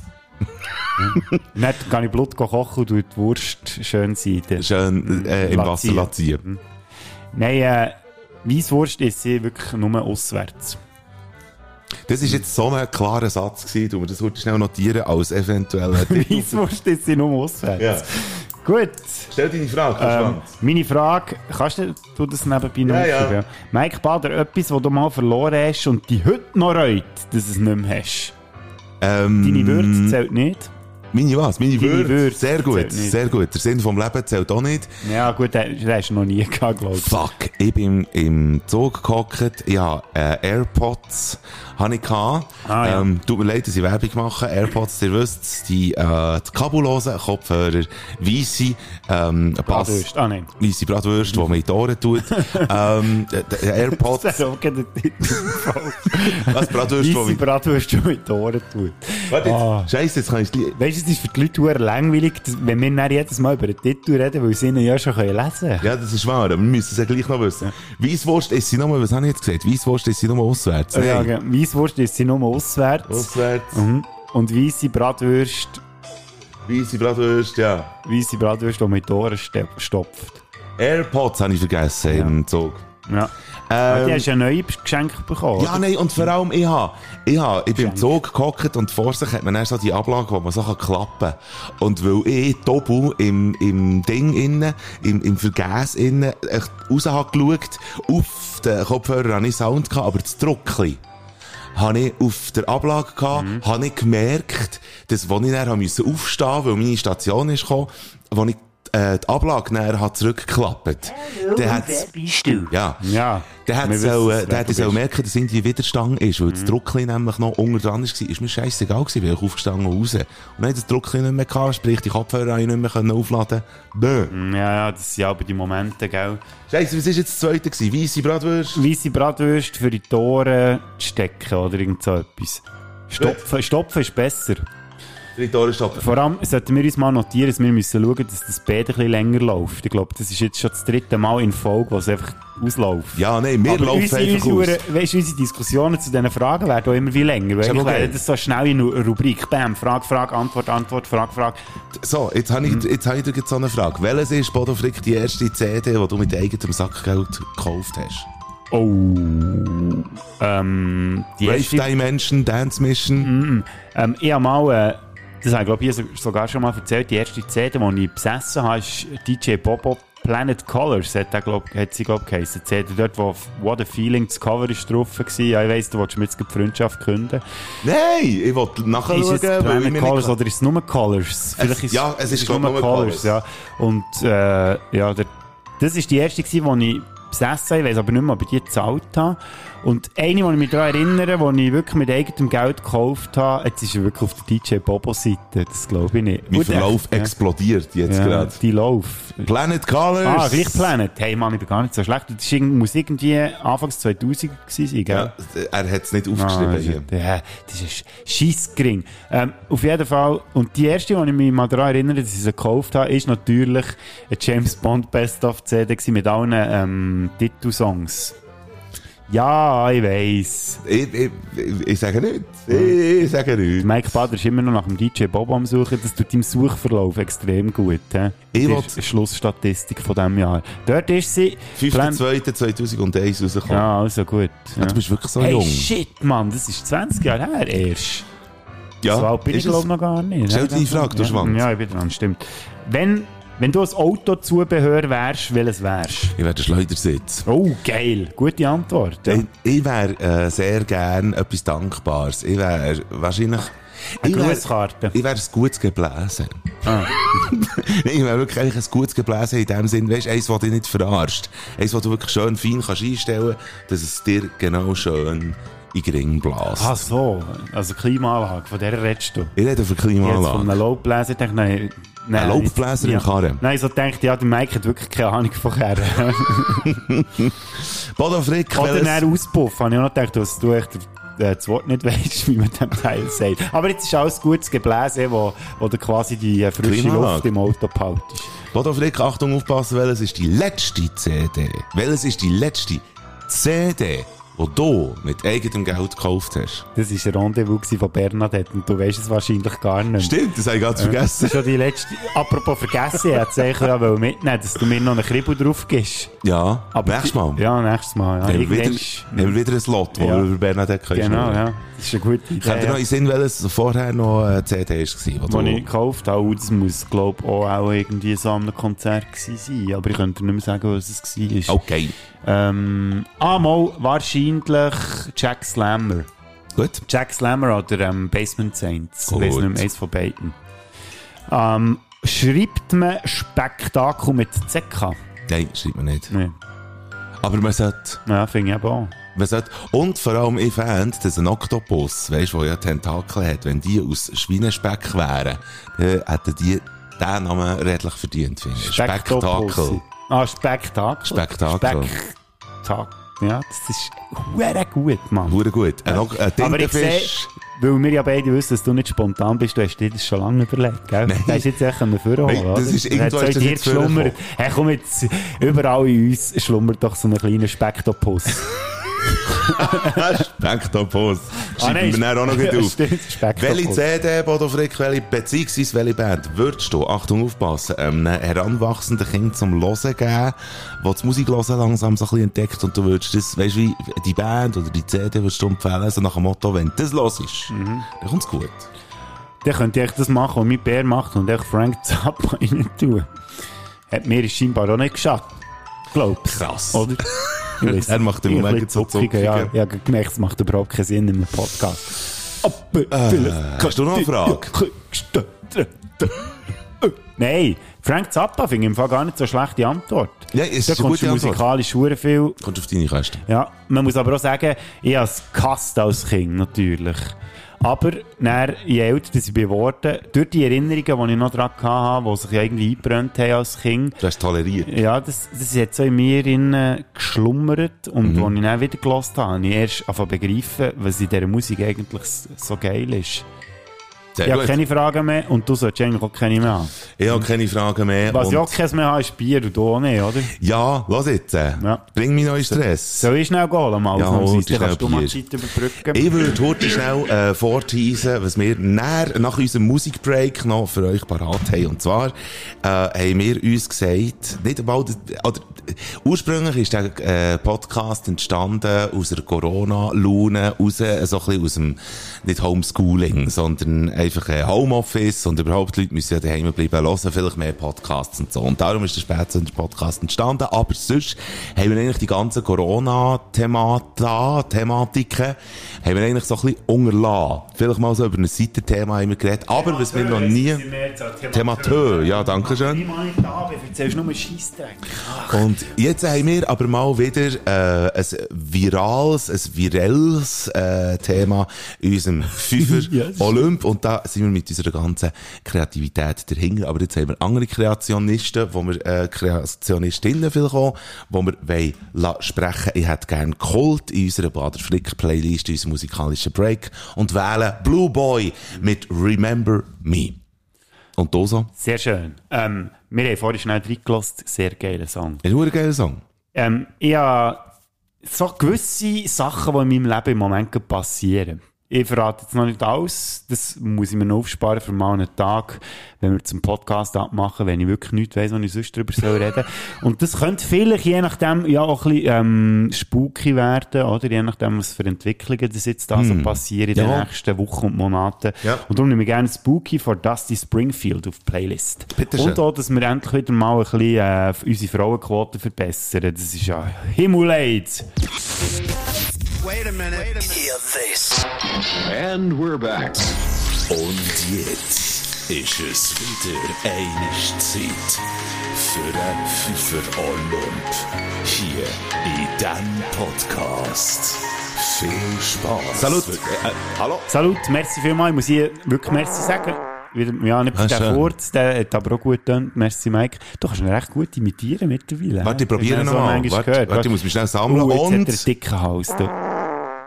Dann kann ich Blut kochen und die Wurst schön sein. Schön äh, im Wasser Lazieren. lazieren. Nein, äh, Weisswurst esse ich wirklich nur auswärts. Das ist jetzt so ein klarer Satz gewesen, du das heute schnell notieren als eventueller Weisswurst ist sie nur auswärts. Ja. Gut. Stell deine Frage, Ähm, meine Frage, kannst du, das nebenbei noch Ja, ja. aufschreiben? Mike Bader, etwas, was du mal verloren hast und die heute noch reut, dass du es nicht mehr hast. Ähm, Deine Würze zählt nicht. Meine was? Würde? Würde Sehr gut, sehr gut. Der Sinn vom Leben zählt auch nicht. Ja, gut, den den hast du noch nie gehabt, glaube ich. Fuck, ich bin im Zug gehockt, ja, äh, AirPods habe ich gehabt. Ah, ja. ähm, tut mir leid, dass ich Werbung mache. AirPods, ihr wisst, die, äh, die kabellosen Kopfhörer, weisse, ähm, Bass, Bratwurst. Ah, nein. weisse Bratwurst, die man in die Ohren tut. ähm, AirPods, Das ist auch gerade was Bratwurst, die Weisse man... Die mit den Ohren tut. Warte, Ah. jetzt, scheisse, jetzt kann ich. Weißt es ist für die Leute verdammt langweilig, wenn wir dann jedes Mal über den Titel reden, weil sie ihn ja schon lesen können. Ja, das ist wahr, aber wir müssen es ja gleich noch wissen. Weisswurst ist sie nur, was habe ich jetzt gesagt? Weisswurst ist sie nur auswärts. Ja, Nein. genau. Weisswurst ist sie nur auswärts. Auswärts. Mhm. Und weisse Bratwurst, Weisse Bratwurst, ja. weisse Bratwurst, die mit Ohren stopft. AirPods habe ich vergessen im Zug. Ja. Die Ähm, hast du ein neues Geschenk bekommen. ja, nein, und vor allem, ich habe, ich habe, ich bin im Zug gehockt und vor sich hat man dann so die Ablage, wo man so klappen kann. Und weil ich Tobu im, im Ding innen, im, im Vergäs innen, echt raus habe geschaut, auf den Kopfhörer habe ich Sound gehabt, aber das Druckli habe ich auf der Ablage gehabt, Mhm. habe ich gemerkt, dass, als ich dann aufstehen weil meine Station ist gekommen, als ich äh, die Ablage dann habe zurückgeklappt, dann hat's, bist du? ja, Ja. der hat so, äh, der hat so merken, dass irgendwie Widerstand ist, weil das Druckli nämlich noch unter dran war. Ist mir scheissegal gewesen, weil ich aufgestanden und raus. Und dann hat das Druckli nicht mehr gehabt, sprich, die Kopfhörer habe ich nicht mehr können aufladen. Bö. Ja, ja, das sind aber die Momente, gell. Scheisse, was war jetzt das zweite gewesen? Weisse Bratwurst? Weisse Bratwurst für die Tore stecken oder irgend so etwas. Stopfen, Stopfen ist besser. Drei Tore stoppen. Vor allem sollten wir uns mal notieren, dass wir müssen schauen, dass das Bett ein bisschen länger läuft. Ich glaube, das ist jetzt schon das dritte Mal in Folge, wo es einfach ausläuft. Ja, nein, wir Aber laufen unsere, einfach unsere, aus. weißt, du, unsere Diskussionen zu diesen Fragen werden auch immer viel länger. Weil wäre okay. das so schnell in einer Rubrik. Bam, Frage, Frage, Antwort, Antwort, Frage, Frage. So, jetzt habe ich, jetzt habe ich dir jetzt so eine Frage. Welches ist, Bodo Frick, die erste CD, die du mit eigenem Sackgeld gekauft hast? Oh. Ähm, die Rave erste, Dimension, Dance Mission? ähm, ich habe mal, äh, das habe ich glaube ich so- sogar schon mal erzählt, die erste CD, die ich besessen habe, ist DJ Bobo Planet Colors, hat, der, glaub, hat sie glaube ich geheißen. Die CD dort, wo What a Feeling das Cover ist drauf war. Ja, ich weiss, du willst mir jetzt die Freundschaft künden. Nein, ich wollte nachschauen, ist es Planet Colors oder ist es nur Colors? Vielleicht ist, ja, es ist, glaub, nur Colours. ja. Und äh, ja, der, das ist die erste, die ich besessen habe. Ich weiß aber nicht mehr, ob ich die gezahlt habe. Und eine, die ich mich daran erinnere, die ich wirklich mit eigenem Geld gekauft habe, jetzt ist er wirklich auf der DJ Bobo-Seite. Das glaube ich nicht. Mein Verlauf echt, explodiert jetzt ja. gerade. Die Lauf. Planet Colors! Ah, gleich Planet. Hey Mann, ich bin gar nicht so schlecht. Das ist muss irgendwie Anfangs 2000 gewesen sein, gell? Ja, er hat es nicht aufgeschrieben Ah, hier. Ja, das ist scheissgering. Ähm, auf jeden Fall, und die erste, die ich mich mal daran erinnere, dass ich sie gekauft habe, ist natürlich eine James Bond Best of CD gewesen mit allen ähm, Titelsongs. Ja, ich weiss. Ich, ich, ich, sage nicht. Ich, ich sage nicht. Mike Bader ist immer noch nach dem DJ Bob am Suchen. Das tut im Suchverlauf extrem gut. He? Ich das ist die Schlussstatistik von diesem Jahr. Dort ist sie. Plan- 5.2.2001 rausgekommen. Ja, also gut. Ja, du bist wirklich so hey, jung. shit, Mann, das ist 20 Jahre her erst. Ja, so alt bin ich glaube noch gar nicht. Stell dir die Frage, du ja, Schwanz. Ja, ich bin dran, stimmt. Wenn, wenn du ein Autozubehör wärst, welches wärst Ich werde Schleudersitz. Oh, geil. Gute Antwort. Ja. Ich, ich wäre äh, sehr gern etwas Dankbares. Ich wäre wahrscheinlich... Eine ich Grußkarte. Ich wäre ein gutes Gebläse. Ah. ich wäre wirklich eigentlich ein gutes Gebläse in dem Sinn, weißt du, eins, das dich nicht verarscht. Eins, das du wirklich schön fein kannst einstellen dass es dir genau schön in den Ring bläst. Ach so, also Klimaanlage, von der redest du. Ich rede von Ich hätte von Klimaanlage. einem Laubbläser gedacht, nein. Nein Ein Laubbläser ja. im Karren? Nein, so denkt ja, der Mike hat wirklich keine Ahnung von Karren. Bodo Frick, Oder welches- einen Auspuff, habe ich auch noch gedacht, dass du echt äh, das Wort nicht weißt, wie man dem Teil sagt. Aber jetzt ist alles gutes Gebläse, wo, wo du quasi die äh, frische. Luft im Auto behaltest. Bodo Frick, Achtung, aufpassen, welches ist die letzte CD? Welches ist die letzte CD, das du mit eigenem Geld gekauft hast. Das war ein Rendezvous von Bernadette und du weißt es wahrscheinlich gar nicht. Stimmt, das habe ich ganz Das vergessen. ist schon die letzte. Apropos vergessen, ich hätte es ja mitnehmen, dass du mir noch einen Kribbel drauf gibst. Ja, Aber nächstes die- Mal. Ja, nächstes Mal. Ja. Haben wir wieder, haben wieder ein Slot, wo Ja. wir über Bernadette können Genau, ja. Das ist eine gute Ich hätte Idee. noch in Sinn, welches vorher noch eine CD war. wo du- ich gekauft habe, das muss, glaube ich, auch, irgendwie so an einem Konzert sein. Aber ich könnte nicht mehr sagen, was es war. Okay, Ähm, ah, mal, wahrscheinlich Jack Slammer. gut. Jack Slammer oder ähm, Basement Saints. Ich Gut. weiß nicht eins von beiden. Ähm, schreibt man Spektakel mit ZK? Nein, schreibt man nicht. Nee. Aber man sollte, Ja, finde ich eben auch. man sollte, und vor allem, ich fände, dass ein Oktopus, weißt du, der ja Tentakel hat, wenn die aus Schweinespeck wären, dann hätten die diesen Namen redlich verdient, finde ich. Spektakel. Ah, Spektakel. Spektakel. Spektakel. Ja, das ist sehr gut, Mann. Hure gut. Ein, ein Aber ich sehe, weil wir ja beide wissen, dass du nicht spontan bist, du hast dir das schon lange überlegt, gell? Nein. Das ist jetzt echt können vorholen, Nein, das ist- irgendwo ist das jetzt vorgekommen. Hey, komm jetzt, überall in uns schlummert doch so ein kleiner Spektopus. Spektakus. Schreiben wir dann auch noch Ja, auf. stimmt, Spektopus. Welche CD, Bodo Frick, welche, beziehungsweise welche Band würdest du, Achtung aufpassen, einem heranwachsenden Kind zum Hören geben, wo das Musiklosen langsam so ein bisschen entdeckt und du würdest das, weißt du, wie die Band oder die CD würdest du empfehlen, so nach dem Motto, wenn du das hörst, Mhm. dann kommt's gut. Dann könnte ich das machen, was mein Bär macht und echt Frank Zappa rein tun. Hat mir scheinbar auch nicht geschafft. Glaubst Krass. Oder? Weiss Er macht im. Moment bisschen so zuckiger, Ja, ich habe gemerkt, es macht überhaupt keinen Sinn in einem Podcast. Aber vielleicht Äh, hast du noch eine Frage? Nein, Frank Zappa finde ich im Fall gar nicht so schlechte Antwort. Ja, es ist Da eine kommst gute du Antwort. musikalisch hure viel. Kommt auf deine Kosten. Ja, man muss aber auch sagen, ich habe es als Kind, natürlich. Aber dann, je älter ich geworden, durch die Erinnerungen, die ich noch daran hatte, die sich irgendwie eingebrannt haben als Kind, Du hast toleriert. ja, das, das hat so in mir innen geschlummert und Mhm. als ich dann wieder gelost habe, habe ich erst angefangen begreifen, was in dieser Musik eigentlich so geil ist. Sehr Ich habe keine Fragen mehr und du solltest eigentlich auch keine mehr haben. Ich habe keine Fragen mehr. Was ich auch keins mehr habe, ist Bier und du auch nicht, oder? Ja, los jetzt. Ja. Bring mich noch in Stress. Soll ich schnell gehen, mal Ja, hol dir schnell die Zeit überbrücken. Ich würde heute schnell äh, vorteasen, was wir nach, nach unserem Musikbreak noch für euch parat haben. Und zwar äh, haben wir uns gesagt, nicht das- oder, ursprünglich ist der äh, Podcast entstanden aus einer Corona-Laune raus, äh, so ein bisschen aus dem, nicht Homeschooling, sondern einfach äh, Homeoffice und überhaupt die Leute müssen ja daheim bleiben, hören vielleicht mehr Podcasts und so. Und darum ist der Spätsender Podcast entstanden. Aber sonst haben wir eigentlich die ganzen Corona-Themata, Thematiken, haben wir eigentlich so ein bisschen unterlassen. Vielleicht mal so über ein Seitenthema haben wir geredet. Aber was wir noch nie... Themateur, ja, danke schön. Und jetzt haben wir aber mal wieder äh, ein virales, ein virelles äh, Thema in unserem Fünfer ist- Olymp. Und da sind wir mit unserer ganzen Kreativität dahinter. Aber jetzt haben wir andere Kreationisten, wo wir äh, Kreationistinnen vielleicht auch, wo wir wollen sprechen. Ich hätte gerne Kult in unserer Bader Flick Playlist, in unserem musikalischen Break und wähle Blue Boy mit Remember Me. Und du so? Sehr schön. Ähm, wir haben vorhin schnell reingelassen, sehr geiler Song. Ein geiler Song. Ähm, ich habe so gewisse Sachen, die in meinem Leben im Moment passieren. Ich verrate jetzt noch nicht alles. Das muss ich mir noch aufsparen für mal einen Tag, wenn wir zum Podcast abmachen, wenn ich wirklich nichts weiss, was ich sonst darüber soll reden. Und das könnte vielleicht je nachdem ja auch ein bisschen ähm, spooky werden, oder? Je nachdem, was für Entwicklungen das jetzt da so passieren in den Ja. nächsten Wochen und Monaten. Ja. Und darum nehme ich gerne Spooky von Dusty Springfield auf die Playlist. Bitteschön. Und auch, dass wir endlich wieder mal ein bisschen äh, unsere Frauenquote verbessern. Das ist ja Himmeleit. And we're back. Und jetzt ist es wieder eine Zeit für den Pfeffer Olymp. Hier in diesem Podcast. Viel Spaß. Salut. Äh, äh, hallo? Salut, merci vielmals. Ich muss hier wirklich merci sagen. Wieder, ja, nicht für Ah, den. Furz, der hat aber auch gut getan. Merci, Mike. Du kannst ihn recht gut imitieren mittlerweile. Warte, ich probiere nochmal. manchmal Warte, warte, ich muss mich schnell sammeln. Oh, jetzt hat er Und- einen dicken Hals.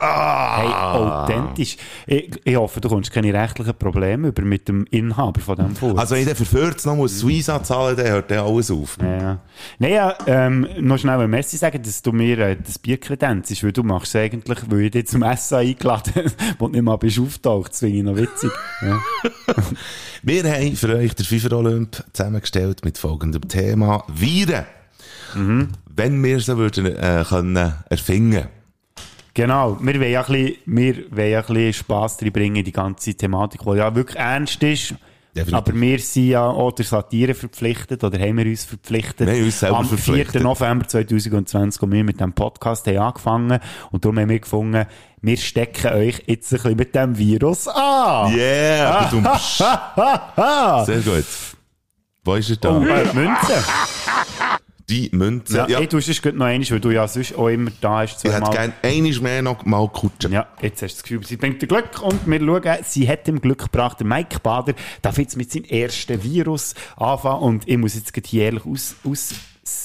Du. Hey, authentisch. Ich, ich hoffe, du kommst keine rechtlichen Probleme über mit dem Inhaber von diesem Furz. Also, wenn für 40 noch muss Suiza zahlen, dann hört dann alles auf. Ja. Nein, ja, ähm, noch schnell ein Messi sagen, dass du mir äh, das Bier kredenzst, weil du machst es eigentlich, weil ich dich zum Essen eingeladen wo du nicht mal bist auftaucht, das finde ich noch witzig. Ja. Wir haben für euch den FIFA Olymp zusammengestellt mit folgendem Thema. Viren. Mhm. Wenn wir sie würden, äh, können erfinden. Genau, wir wollen ja ein bisschen, wir wollen ja ein bisschen Spass drin bringen, die ganze Thematik, die ja wirklich ernst ist. Definitiv. Aber wir sind ja auch der Satire verpflichtet, oder haben wir uns verpflichtet. Wir haben uns selber Am verpflichtet. 4. November 2020, als wir mit dem Podcast haben angefangen und darum haben wir gefunden, wir stecken euch jetzt ein bisschen mit dem Virus an. Yeah! du- Ah, Sehr gut. Wo ist er da? oh, Münze. Die Münze. Ja, Ja, Hey, du hast noch einmal, weil du ja sonst auch immer da hast. ich hätte zweimal. gerne einiges mehr noch mal kutschen. Ja, jetzt hast du das Gefühl, sie bringt dir Glück und wir schauen, sie hat ihm Glück gebracht. Der Mike Bader darf jetzt mit seinem ersten Virus anfangen und ich muss jetzt gerade hier ehrlich aus, aus,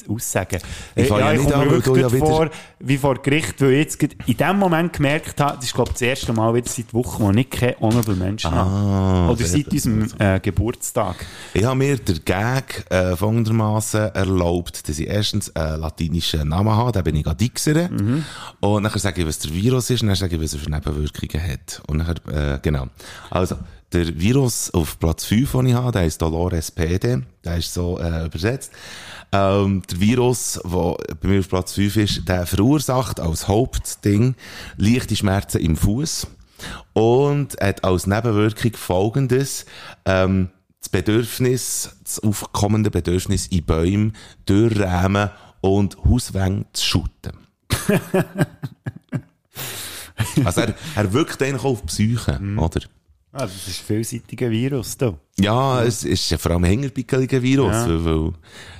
aussagen. Ich fange ja ich nicht komme wirklich ja wieder- vor, wie vor Gericht, weil ich jetzt in dem Moment gemerkt habe, das ist glaube ich das erste Mal wieder seit Wochen, wo ich keine Honorable Menschen habe. Oder Ah, seit unserem äh, Geburtstag. Ich habe mir den Gag äh, folgendermaßen erlaubt, dass ich erstens einen latinischen Namen habe, den bin ich Adixere. Mhm. Und nachher sage ich, was der Virus ist, und dann sage ich, was er für Nebenwirkungen hat. Und nachher, äh, genau. Also, der Virus auf Platz 5, den ich habe, der ist Dolores PD, der ist so äh, übersetzt. Ähm, der Virus, der bei mir auf Platz 5 ist, der verursacht als Hauptding leichte Schmerzen im Fuß und hat als Nebenwirkung folgendes, ähm, das Bedürfnis, das aufkommende Bedürfnis in Bäumen durchrämen und Hauswände zu schütten. also er, er wirkt eigentlich auch auf die Psyche, oder? Ah, das ist ein vielseitiger Virus da. Ja, es ist ja vor allem ein hängerpickeliger Virus, Ja. weil,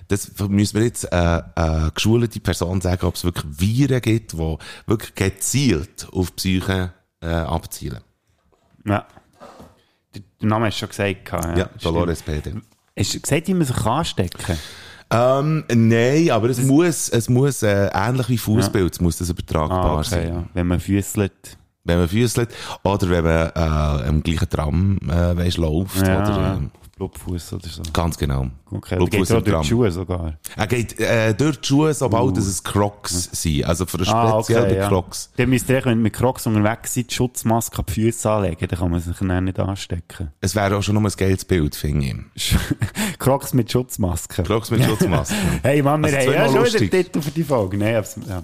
das müssen wir jetzt äh, äh, geschulte Person sagen, ob es wirklich Viren gibt, die wirklich gezielt auf Psyche äh, abzielen. Ja. Der, Name hast du schon gesagt. Ja, Ja, Dolores PD. Hast du gesagt, wie man sich anstecken Ähm, nein, aber es muss, es muss äh, ähnlich wie Fußbild, muss das übertragbar Ah, okay, sein. ja. Wenn man füßelt. Wenn man füßelt oder wenn man äh, im gleichen Tram äh, weißt, läuft. Ja, oder, ähm, Blutfuß oder so. ganz genau. Okay, Blutfuß geht durch Tram. die Schuhe sogar. Er geht äh, durch die Schuhe, sobald es Crocs sind. Also für Ah, speziellen okay, ja. Crocs. Dann müsst ihr, wenn ihr mit Crocs unterwegs seid, die Schutzmaske an die Füße anlegen, dann kann man sich dann nicht anstecken. Es wäre auch schon noch ein geiles Bild, finde ich. Crocs mit Schutzmaske. Crocs mit Schutzmaske. Hey Mann, wir Also haben ja schon wieder lustig. Titel für die Folge. Nein, ja.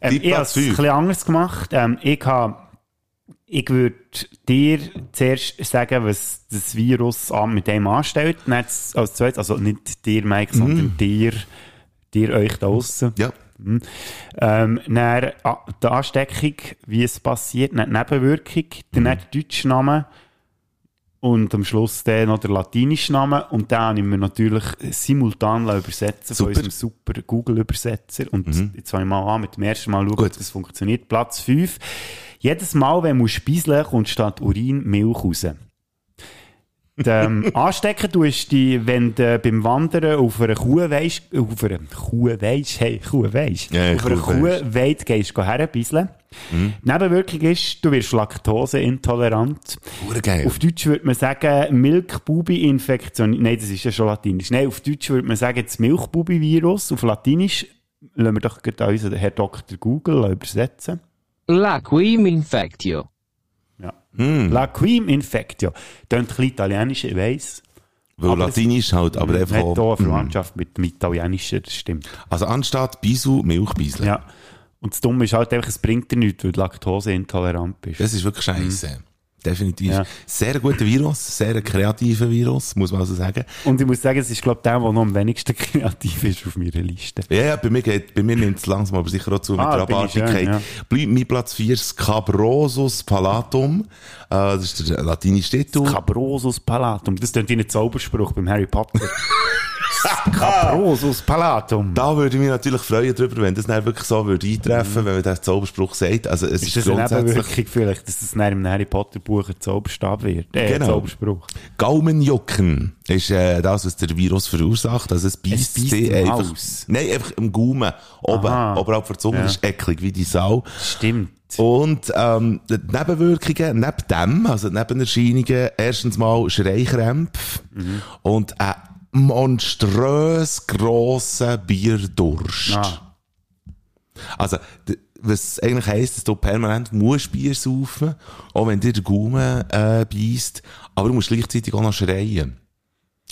ähm, ich habe es ein bisschen anders gemacht. Ähm, ich habe ich würde dir zuerst sagen, was das Virus mit dem anstellt. Als zweites, also nicht dir, Mike, Mhm. sondern dir, dir euch da draussen. Ja. Ähm, dann ah, die Ansteckung, wie es passiert, dann die Nebenwirkung, dann der deutsche Name und am Schluss dann noch der latinische Name und den habe ich mir natürlich simultan übersetzen Super. von unserem super Google-Übersetzer und jetzt fange ich mal an mit dem ersten Mal schauen, ob das funktioniert. Platz 5. Jedes Mal, wenn du spieseln kommt statt Urin Milch raus. Ähm, anstecken tust du dich, wenn du beim Wandern auf einer Kuh weisst, auf einer Kuh weisst, hey, Kuh weisst, Ja, auf einer Kuh weit gehst, geh herbisseln. Mhm. Nebenwirkung ist, du wirst laktoseintolerant. Hure geil. Auf Deutsch würde man sagen, Milchbubi-Infektion. Nein, das ist ja schon latinisch. Nein, auf Deutsch würde man sagen, das Milchbubi-Virus. Auf Latinisch lassen wir doch gerade unseren Herr Dr. Google übersetzen. La quim infectio. Ja. Hm. La quim infectio. Klingt ein bisschen italienisch, ich weiss. Weil aber es- Latinisch halt, aber einfach Hat hier eine auch, Verwandtschaft mit dem Italienischen, das stimmt. Also anstatt Bisu, Milchbisel. Ja. Und das Dumme ist halt einfach, es bringt dir nichts, weil du laktoseintolerant bist. Das ist wirklich scheiße. Definitiv. Ja. Sehr guter Virus, sehr kreativer Virus, muss man also sagen. Und ich muss sagen, es ist, glaube ich, der, der noch am wenigsten kreativ ist auf meiner Liste. Ja, ja, bei mir, geht, bei mir nimmt es langsam aber sicher auch zu mit Ah, der ich schön, Abartigkeit. ja. Bleibt mein Platz 4 Scabrosus palatum. Äh, das ist der latinische Titel. Cabrosus Palatum. Das klingt wie ein Zauberspruch beim Harry Potter. Caprosus palatum. Da würde ich mich natürlich freuen darüber, wenn das dann wirklich so würde eintreffen, wenn man den Zauberspruch sagt. Also es ist, Ist das eine Nebenwirkung vielleicht, dass das dann im Harry Potter Buch ein Zauberstab wird? Äh, Genau. Zauberspruch. Gaumenjucken ist äh, das, was der Virus verursacht. Also es beißt sie im einfach. Haus. Nein, einfach im Gaumen. Oben. Aha. Oberhalb der Zunge Ja. ist eklig wie die Sau. Stimmt. Und ähm, die Nebenwirkungen, neben dem, also die Nebenerscheinungen, erstens mal Schreikrämpfe und ein monströs grosser Bierdurst. Ah. Also, was eigentlich heisst, dass du permanent musst Bier saufen, auch wenn dir der Gaumen äh, beißt, aber du musst gleichzeitig auch noch schreien.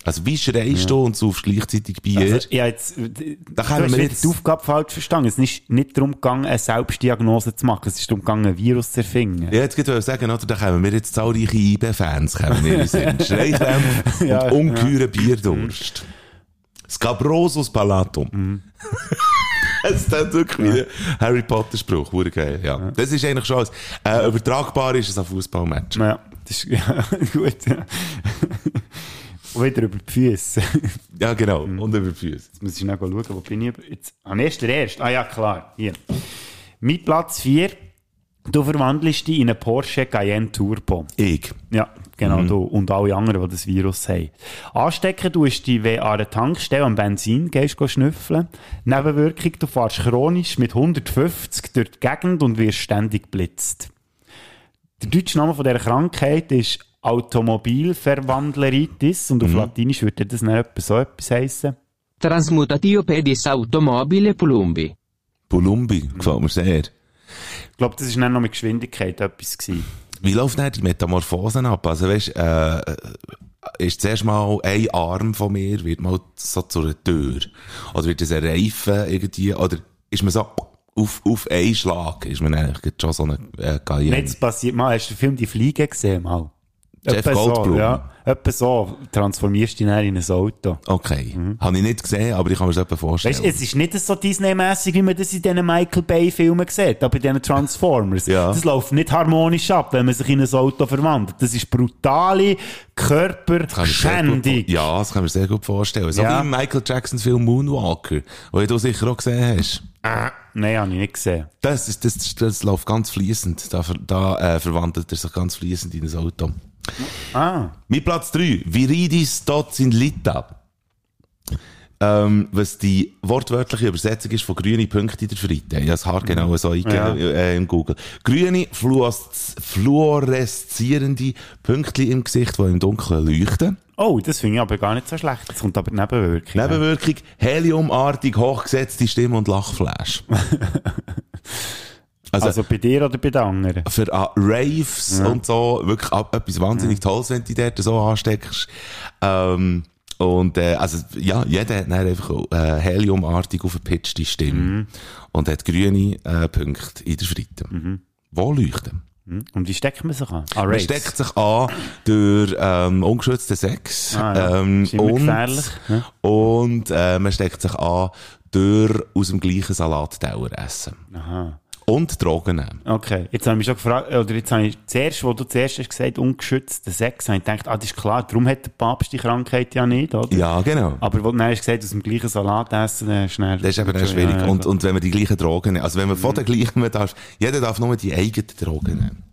Also, wie schreist du und saufst gleichzeitig Bier? Also, ja, jetzt, Da können wir jetzt- die Aufgabe falsch verstanden. Es ist nicht, darum gegangen, eine Selbstdiagnose zu machen. Es ist darum gegangen, ein Virus zu erfinden. Ja, jetzt wollte ich sagen, oder, da kommen wir jetzt zahlreiche IB-Fans kommen in den Sinn. Schreikrämpfe Ja, und ungeheuren Bierdurst. Scabrosus Palatum. Es ist wirklich wie ein Harry Potter Spruch, wurde geil, ja. Das ist eigentlich schon alles. Äh, übertragbar ist es ein Fußballmatch. Ja, das ist, ja, gut. Ja. Wieder über die Füße. Ja, genau. Und über die Füße. Jetzt muss ich schnell schauen, wo bin ich? Jetzt, am ersten, der erste. Ah ja, klar, hier. Mit Platz 4, du verwandelst dich in einen Porsche Cayenne Turbo. Ich. Ja, genau, du. Und alle anderen, die das Virus haben. Anstecken tust du dich, wenn an einer Tankstelle am Benzin gehst, go schnüffeln. Nebenwirkung, du fährst chronisch mit 150 durch die Gegend und wirst ständig geblitzt. Der deutsche Name von dieser Krankheit ist Automobilverwandleritis und auf Latinisch würde das dann etwa so etwas heissen. Transmutatio pedis automobile plumbi. Bulumbi. Gefällt mir sehr. Ich glaube, das war dann noch mit Geschwindigkeit etwas. Gewesen. Wie läuft denn die Metamorphosen ab? Also, weißt, äh, ist zuerst mal ein Arm von mir, wird mal so zu einer Tür. Oder wird das ein Reifen irgendwie, oder ist man so auf, auf einen Schlag, ist man eigentlich schon so eine äh, Cayenne. Jetzt passiert mal, hast du den Film Die Fliege gesehen? Mal? Jeff Etwa Goldblum. So, ja, etwa so transformierst du dich in ein Auto. Okay. Habe ich nicht gesehen, aber ich kann mir das etwa vorstellen. Weißt, es ist nicht so Disney-mässig, wie man das in diesen Michael Bay-Filmen sieht, aber bei diesen Transformers. Ja. Das läuft nicht harmonisch ab, wenn man sich in ein Auto verwandelt. Das ist brutale Körperschändung. ja, das kann mir sehr gut vorstellen. So Ja. wie im Michael Jacksons Film Moonwalker, den du sicher auch gesehen hast. Nein, habe ich nicht gesehen. Das, ist, das, das, das läuft ganz fließend. Da, da äh, verwandelt er sich ganz fließend in ein Auto. Ah, Mit Platz 3, Viridis Dotsin Lita. Ähm, was die wortwörtliche Übersetzung ist von grüne Punkte in der Fritte. Ich habe das haargenau so eingegeben äh, im Google. Grüne, fluoreszierende Pünktchen im Gesicht, die im Dunkeln leuchten. oh, das finde ich aber gar nicht so schlecht. Das kommt aber Nebenwirkung. Nebenwirkung, heliumartig hochgesetzte Stimme und Lachflash. also, Also bei dir oder bei den anderen? für äh, Raves und so wirklich ab, etwas wahnsinnig Tolles, wenn du dich dort so ansteckst. Ähm, und äh, also ja, jeder hat dann einfach äh, heliumartig aufgepitchte Stimme und hat grüne äh, Punkte in der Fritte. Wo leuchten? Und wie steckt man sich an? Ah, Man steckt sich an durch ähm, ungeschützten Sex Ah, ja. ähm, und, gefährlich, und äh, man steckt sich an durch aus dem gleichen Salatteller essen. Aha. Und Drogen nehmen. Okay, jetzt habe ich mich schon gefragt, oder jetzt habe ich zuerst, wo du zuerst hast gesagt, ungeschützter Sex, habe ich gedacht, ah, das ist klar, darum hat der Papst die Krankheit ja nicht, oder? Ja, genau. Aber wo du hast gesagt, aus dem gleichen Salat essen, dann schnell. Das ist eben dann schwierig. Ja, ja, und, und wenn man die gleichen Drogen nimmt, also wenn man von den gleichen man darf, jeder darf nur die eigenen Drogen nehmen.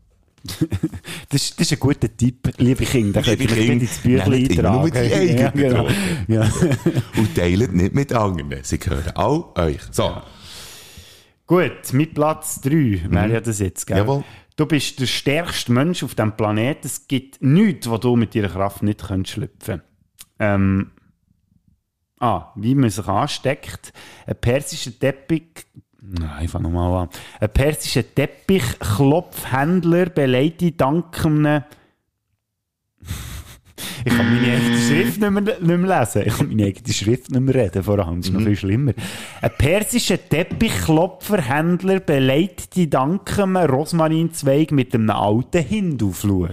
das, ist, das ist ein guter Tipp, liebe Kinder. Liebe Kinder, ins Büchlein immer nur eintragen. die eigenen ja, genau. Ja. Und teilt nicht mit anderen. Sie gehören auch euch. So. Gut, mit Platz 3 wäre ja das jetzt, gell? Mhm. Jawohl. Du bist der stärkste Mensch auf diesem Planeten. Es gibt nichts, wo du mit deiner Kraft nicht könntest schlüpfen ähm, Ah, wie man sich ansteckt. Ein persischer Teppich... Nein, ich fange nochmal an. Ein persischer Teppichklopfhändler beleidigt dank einem... Ich kann meine eigene Schrift nicht mehr, nicht mehr lesen. Ich kann meine eigene Schrift nicht mehr reden, vor allem. Das ist noch viel schlimmer. Ein persischer Teppichklopferhändler beleidigt die dank einem Rosmarinzweig mit einem alten Hindu-Fluch.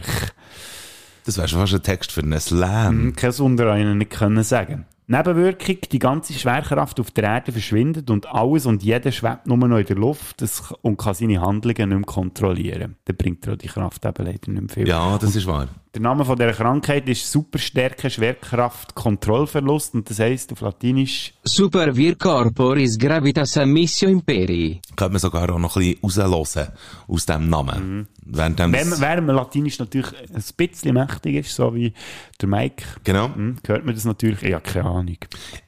Das wäre schon fast ein Text für einen Slam. Hm, Kein Wunder, Ihnen nicht können sagen. Nebenwirkung, die ganze Schwerkraft auf der Erde verschwindet und alles und jeder schwebt nur noch in der Luft und kann seine Handlungen nicht mehr kontrollieren. Dann bringt er auch die Kraft eben leider nicht mehr viel. Ja, das ist wahr. Der Name von dieser Krankheit ist Superstärke Schwerkraft Kontrollverlust und das heisst auf Latinisch Super vir corporis gravitas amissio imperii. Könnte man sogar auch noch ein bisschen raushören aus diesem Namen. Während dem Wenn, während man Latinisch natürlich ein bisschen mächtig ist, so wie der Mike, genau. hm, hört man das natürlich. Ich habe keine Ahnung.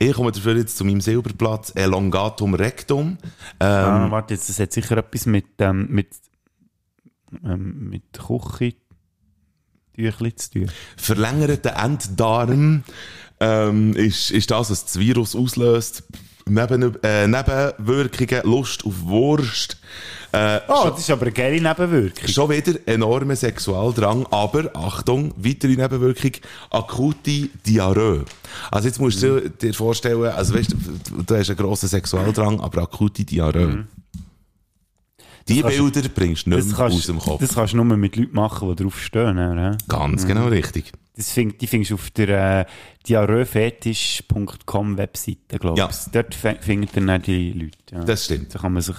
Ich komme dafür jetzt zu meinem Silberplatz Elongatum Rectum. Ähm, ah, warte, jetzt, das hat sicher etwas mit, ähm, mit, ähm, mit Küche zu tun. verlängerter Enddarm ähm, ist, ist das, was das Virus auslöst. Neben, äh, Nebenwirkungen, Lust auf Wurst. Äh, Oh, das ist aber eine geile Nebenwirkung. Schon wieder enormer Sexualdrang, aber Achtung, weitere Nebenwirkung, akute Diarrhoe. Also jetzt musst du dir vorstellen, also weißt du, du hast einen grossen Sexualdrang, aber akute Diarrhoe. Die kannst- Bilder bringst du nicht Das mehr kannst, aus dem Kopf. das kannst du nur mit Leuten machen, die drauf stehen. Oder? Ganz genau richtig. Das find, die findest du auf der äh, diarrhoefetisch.com Webseite, glaube ich. Ja. Dort fi- findet ihr dann die Leute. Ja. Das stimmt. Da kann man sich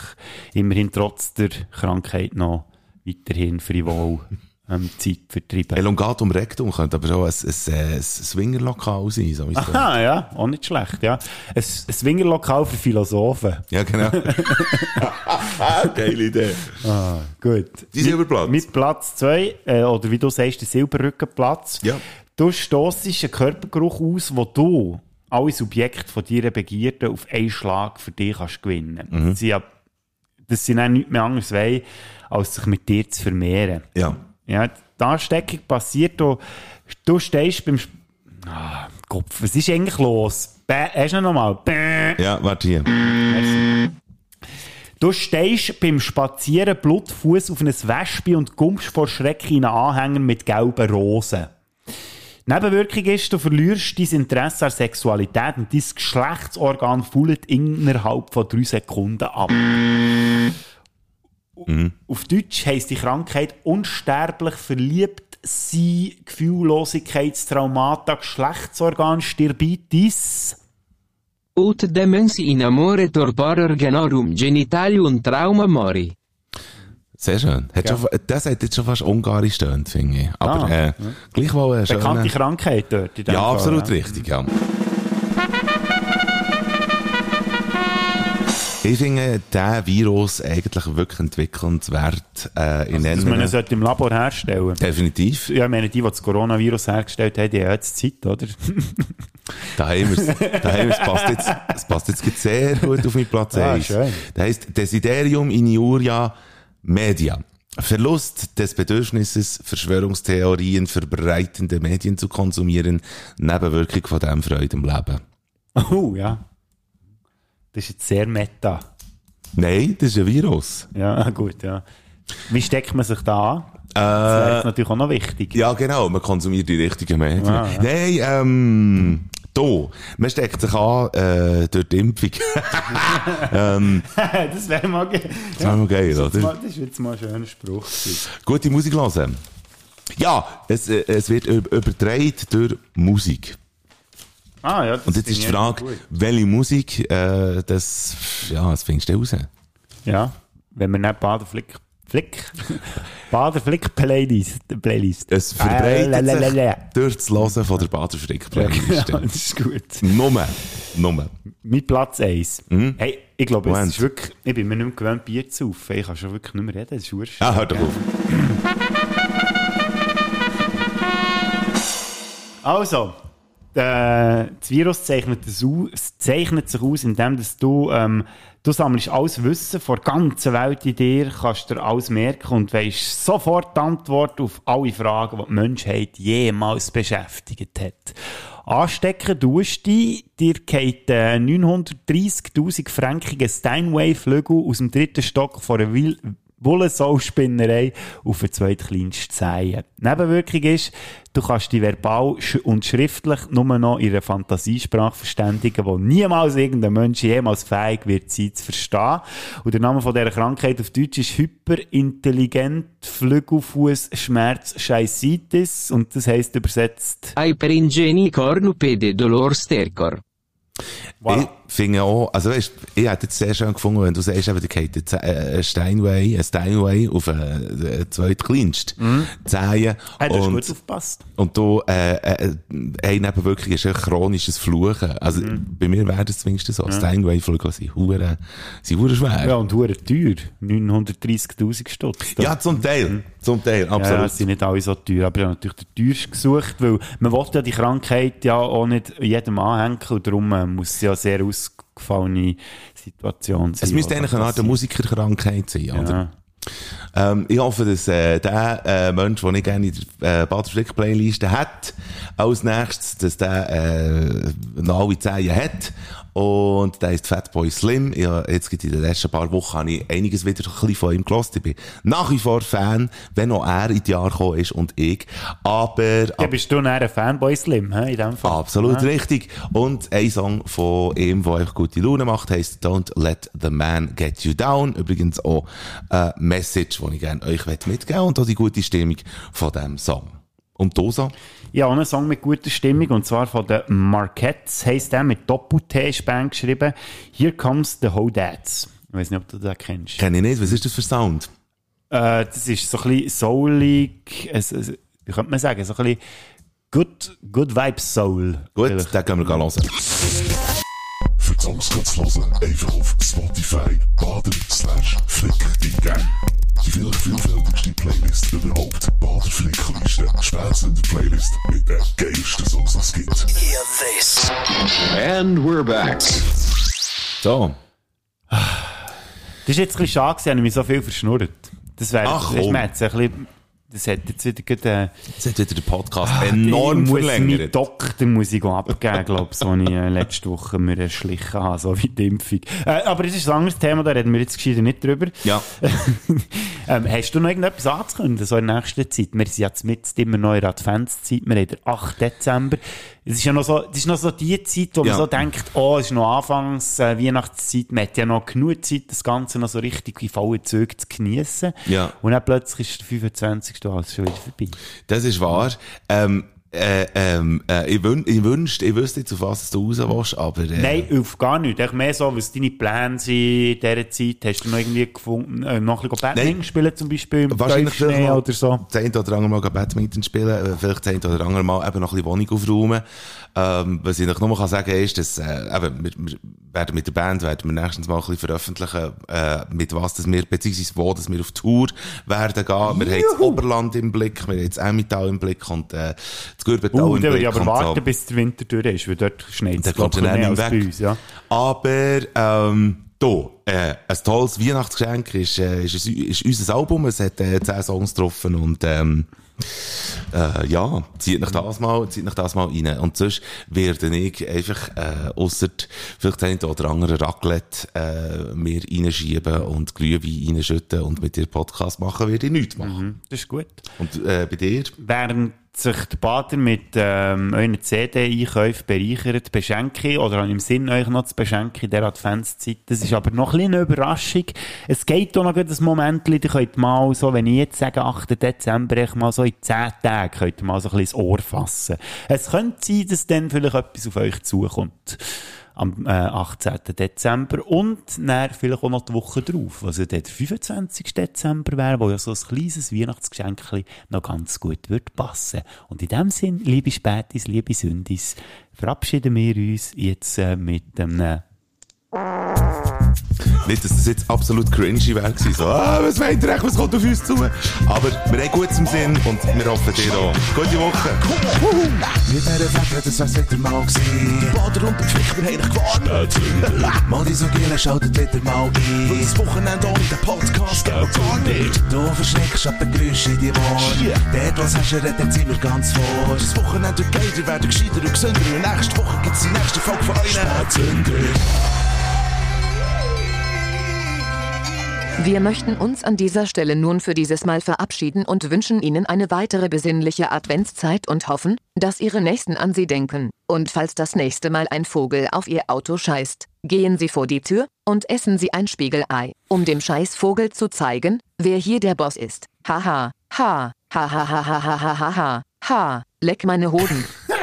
immerhin trotz der Krankheit noch weiterhin frivol ähm, Zeit vertreiben. Elongatum Rectum könnte aber schon ein, ein, ein, ein Swingerlokal sein, so wie es da- Ah, ja, auch nicht schlecht, ja. Ein, ein Swingerlokal für Philosophen. Ja, genau. Geile Idee. Ah, gut. Die Silberplatz. Mit Platz 2, äh, oder wie du sagst, der Silberrückenplatz. Ja. Du stossest einen Körpergeruch aus, wo du alle Subjekte von deiner Begierde auf einen Schlag für dich kannst gewinnen. Mhm. Das sind ja, das sind auch nichts mehr anderes wollen, als sich mit dir zu vermehren. Ja. Ja, die Ansteckung passiert, du, du stehst beim, Sp- ah, Kopf, was ist eigentlich los? Bäh, hast du noch mal? Bäh. Ja, warte hier. Du stehst beim Spazieren blutfuß auf einem Wespe und gumpst vor Schreck in einen Anhänger mit gelben Rosen. Nebenwirkung ist, du verlierst dein Interesse an Sexualität und dein Geschlechtsorgan fullt innerhalb von drei Sekunden ab. Auf Deutsch heisst die Krankheit unsterblich verliebt sein, Gefühllosigkeitstraumata, Geschlechtsorgan, Stirbitis. Ut demens in amore torpor organorum genitalium trauma mori. Sehr schön. Hat schon, das hat jetzt schon fast ungarisch tönt, finde ich. Aber Ah, äh, gleichwohl ein Bekannte schöner... Krankheit dort. Ja, Fall, absolut ja. richtig, ja. Ich finde diesen Virus eigentlich wirklich entwickelnswert. Äh, in Dass man ihn sollte im Labor herstellen Definitiv. Ja, ich meine, die, die das Coronavirus hergestellt haben, die haben jetzt Zeit, oder? Da haben wir es. Da haben wir's. passt jetzt, es passt jetzt sehr gut auf meinen Platz Ah, 1. schön. Das heisst Desiderium iniuria media. Verlust des Bedürfnisses, Verschwörungstheorien verbreitende Medien zu konsumieren, Nebenwirkung von dem Freude im Leben. Oh, ja. Das ist jetzt sehr meta. Nein, das ist ein Virus. Ja, gut, ja. Wie steckt man sich da an? Das wäre jetzt natürlich auch noch wichtig. Ja, genau, man konsumiert die richtigen Medien. Ah, ja. Nein, ähm, da, man steckt sich an äh, durch die Impfung. ähm, das wäre mal ge das wäre mal geil, das, ist oder? das ist jetzt mal ein schöner Spruch. gewesen. Gute Musik hören. Ja, es, äh, es wird üb- übertragen durch Musik. Ah, ja, das Und jetzt ist die Frage, welche Musik, äh, das, ja, das findest du raus. Ja, wenn man nicht Baderflick... Flick? Baderflick-Playlist. Playlist. Es verbreitet lalalala. sich durch das Hören von der Baderfrick-Playlist. Ja, das ist gut. Nummer, Nummer. Mein Platz 1. Hey, ich glaube, es ist wirklich, ich bin mir nicht mehr gewöhnt, Bier zu saufen. Ich kann schon wirklich nicht mehr reden, das ist wurscht. Ah, hör doch auf. Also, äh, das Virus zeichnet, das aus, zeichnet sich aus, indem dass du, ähm, du sammelst alles Wissen von der ganzen Welt in dir, kannst dir alles merken und weisst sofort die Antwort auf alle Fragen, die die Menschheit jemals beschäftigt hat. Anstecken tust du dich, dir geht äh, 930'000 frankigen Steinway-Flügel aus dem dritten Stock von einer Wil Wollensau-Spinnerei auf den zweitkleinsten Zehen. Nebenwirkung ist, du kannst dich verbal und schriftlich nur noch in einer Fantasiesprache verständigen, die niemals irgendein Mensch jemals fähig wird sein zu verstehen. Und der Name von dieser Krankheit auf Deutsch ist Hyperintelligent Flügelfußschmerz Scheisitis und das heisst übersetzt Hyperingeni cornupede dolor stercor. Voilà. Ich finde auch, also weißt, ich hätte es sehr schön gefunden, wenn du sagst, eben, da geht jetzt ein Steinway, ein Steinway auf einen, den zweitkleinsten Mhm. Zehen. Hey, du und, gut aufgepasst. und du, äh, äh, ein eben wirklich ist ein chronisches Fluchen. Also, Mhm. bei mir wäre das zumindest so. Steinway-Flügel sind hure, sind hure schwer. Ja, und hure teuer. 930'000 Stutz. Ja, zum Teil. Zum Teil, Ja, absolut. es sind nicht alle so teuer, aber ich habe natürlich den teuersten gesucht, weil man will ja die Krankheit ja auch nicht jedem anhängen und darum äh, muss es ja sehr ausgefallene Situation sein. es müsste eigentlich eine Art. Musikerkrankheit sein, oder? Ja. Ähm, ich hoffe, dass äh, der äh, Mensch, den ich gerne in der äh, Bader-Flick-Playliste hat, als nächstes, dass der äh, noch alle Zehen hat. Und der ist Fatboy Slim. Ja, jetzt gibt in den letzten paar Wochen habe ich einiges wieder ein bisschen von ihm gelost. Ich bin nach wie vor Fan, wenn auch er in die Jahre gekommen ist und ich. Aber, Ja, bist du dann ein Fanboy Slim, hä, in dem Fall? Absolut Ja. richtig. Und ein Song von ihm, der euch gute Laune macht, heisst Don't Let the Man Get You Down. Übrigens auch eine Message, die ich gerne euch mitgeben und auch die gute Stimmung von diesem Song. Und du so? Ja, einen Song mit guter Stimmung, und zwar von den Marquettes, heisst der mit Doppel-T, ist Band geschrieben. Here Comes the Hodads. Ich weiß nicht, ob du den kennst. Kenne ich nicht. Was ist das für Sound? Äh, das ist so ein bisschen soulig, es, wie könnte man sagen, so ein bisschen Good, good Vibes Soul. Gut, Vielleicht. den können wir hören. Songs kannst du hören, einfach auf Spotify, Bader slash Flick eingeben. Die vielleicht vielfältigste Playlist überhaupt. Bader Flickliste, Spätzünder Playlist mit den geilsten Songs, die es gibt. And we're back. So. Das ist jetzt ein bisschen schade, gewesen, ich habe mich so viel verschnurrt. Das wäre, Ach, das, man hat ein bisschen, das hat jetzt wieder gerade, äh, Jetzt hat wieder der Podcast enorm ich muss verlängert. Doktor muss ich abgeben, glaube ich, so ich äh, letzte Woche mir erschlichen habe, so wie die Impfung. Äh, aber das ist ein anderes Thema, da reden wir jetzt gescheiter nicht drüber. Ja. ähm, hast du noch irgendetwas anzukündigen, so in nächster Zeit? Wir sind jetzt mit immer noch in der Adventszeit, wir haben den 8. Dezember. Es ist ja noch so, das ist noch so die Zeit, wo Ja. man so denkt, oh, es ist noch Anfangs äh, Weihnachtszeit, man hat ja noch genug Zeit, das Ganze noch so richtig in vollen Zügen zu geniessen. Ja. Und dann plötzlich ist der 25. alles schon wieder vorbei. Das ist wahr. Ähm, äh, ähm, äh, ich, wün ich wünschte, ich wüsste jetzt, auf was du raus willst, aber... Äh, Nein, auf gar nicht. Echt mehr so, was deine Pläne sind in dieser Zeit. Hast du noch irgendwie gefunden, äh, noch ein bisschen Badminton spielen zum Beispiel im Wahrscheinlich noch oder so? Das eine oder andere Mal Badminton spielen, äh, vielleicht das eine oder andere Mal eben noch ein bisschen Wohnung aufräumen. Ähm, was ich noch nur kann sagen ist, dass, äh, eben, wir, wir werden mit der Band, werden wir nächstens mal ein bisschen veröffentlichen, äh, mit was, dass wir, beziehungsweise wo, dass wir auf Tour werden gehen. Wir haben das Oberland im Blick, wir haben das Emmental im Blick und, äh, das Uh, dann würde Blick. ich aber warten, bis der Winter durch ist, weil dort schneit es, glaube ich, mehr als weg. bei uns. Ja. Aber, ähm, da, äh, ein tolles Weihnachtsgeschenk ist, äh, ist, ist unser Album. Es hat äh, 10 Songs getroffen und, ähm, äh, ja, zieht nach das mal, zieht nach das mal rein. Und sonst werde ich einfach, äh, ausser vielleicht ein oder andere Raclette, äh, mir reinschieben und Glühwein reinschütten und mit dir Podcast machen, werde ich nichts machen. Das ist gut. Und, äh, bei dir? Während sich der Bader mit ähm, euren CD-Einkäufen bereichert, beschenke oder im Sinn, euch noch zu beschenken in dieser Adventszeit. Das ist aber noch ein bisschen eine Überraschung. Es geht auch noch ein Moment, ihr könnt mal so, wenn ich jetzt sage, 8. Dezember, ich mal so in 10 Tagen, könnt ihr mal so ein bisschen ins Ohr fassen. Es könnte sein, dass dann vielleicht etwas auf euch zukommt. Am äh, 18. Dezember und dann vielleicht auch noch die Woche drauf, also der 25. Dezember wäre, wo ja so ein kleines Weihnachtsgeschenk noch ganz gut würde passen. Und in dem Sinn, liebe Spätis, liebe Sündis, verabschieden wir uns jetzt äh, mit einem Nicht, dass das jetzt absolut cringy wäre gewesen. So, ah, was meint ihr echt, was kommt auf uns zu? Aber wir haben Gutes im Sinn und wir hoffen dir auch. Gute Woche. Mit dieser Fläche, das wär's wieder mal gewesen. Die Bader und der Pflicht, wir haben dich gewarnt. Mal die so Gielen, schaltet wieder mal ein. Weil das Wochenende ohne den Podcast geht gar nicht. Du verschreckst ab den Geräuschen in die Ohren. Dort, was hast du, dort sind wir ganz vor. Das Wochenende wird geiler, werden gescheiter und gesünder. Und nächste Woche gibt's die nächste Folge von euch. Spätzünder. Wir möchten uns an dieser Stelle nun für dieses Mal verabschieden und wünschen Ihnen eine weitere besinnliche Adventszeit und hoffen, dass Ihre Nächsten an Sie denken. Und falls das nächste Mal ein Vogel auf Ihr Auto scheißt, gehen Sie vor die Tür und essen Sie ein Spiegelei, um dem Scheißvogel zu zeigen, wer hier der Boss ist. Haha, ha, ha ha ha ha ha ha ha ha, leck meine Hoden.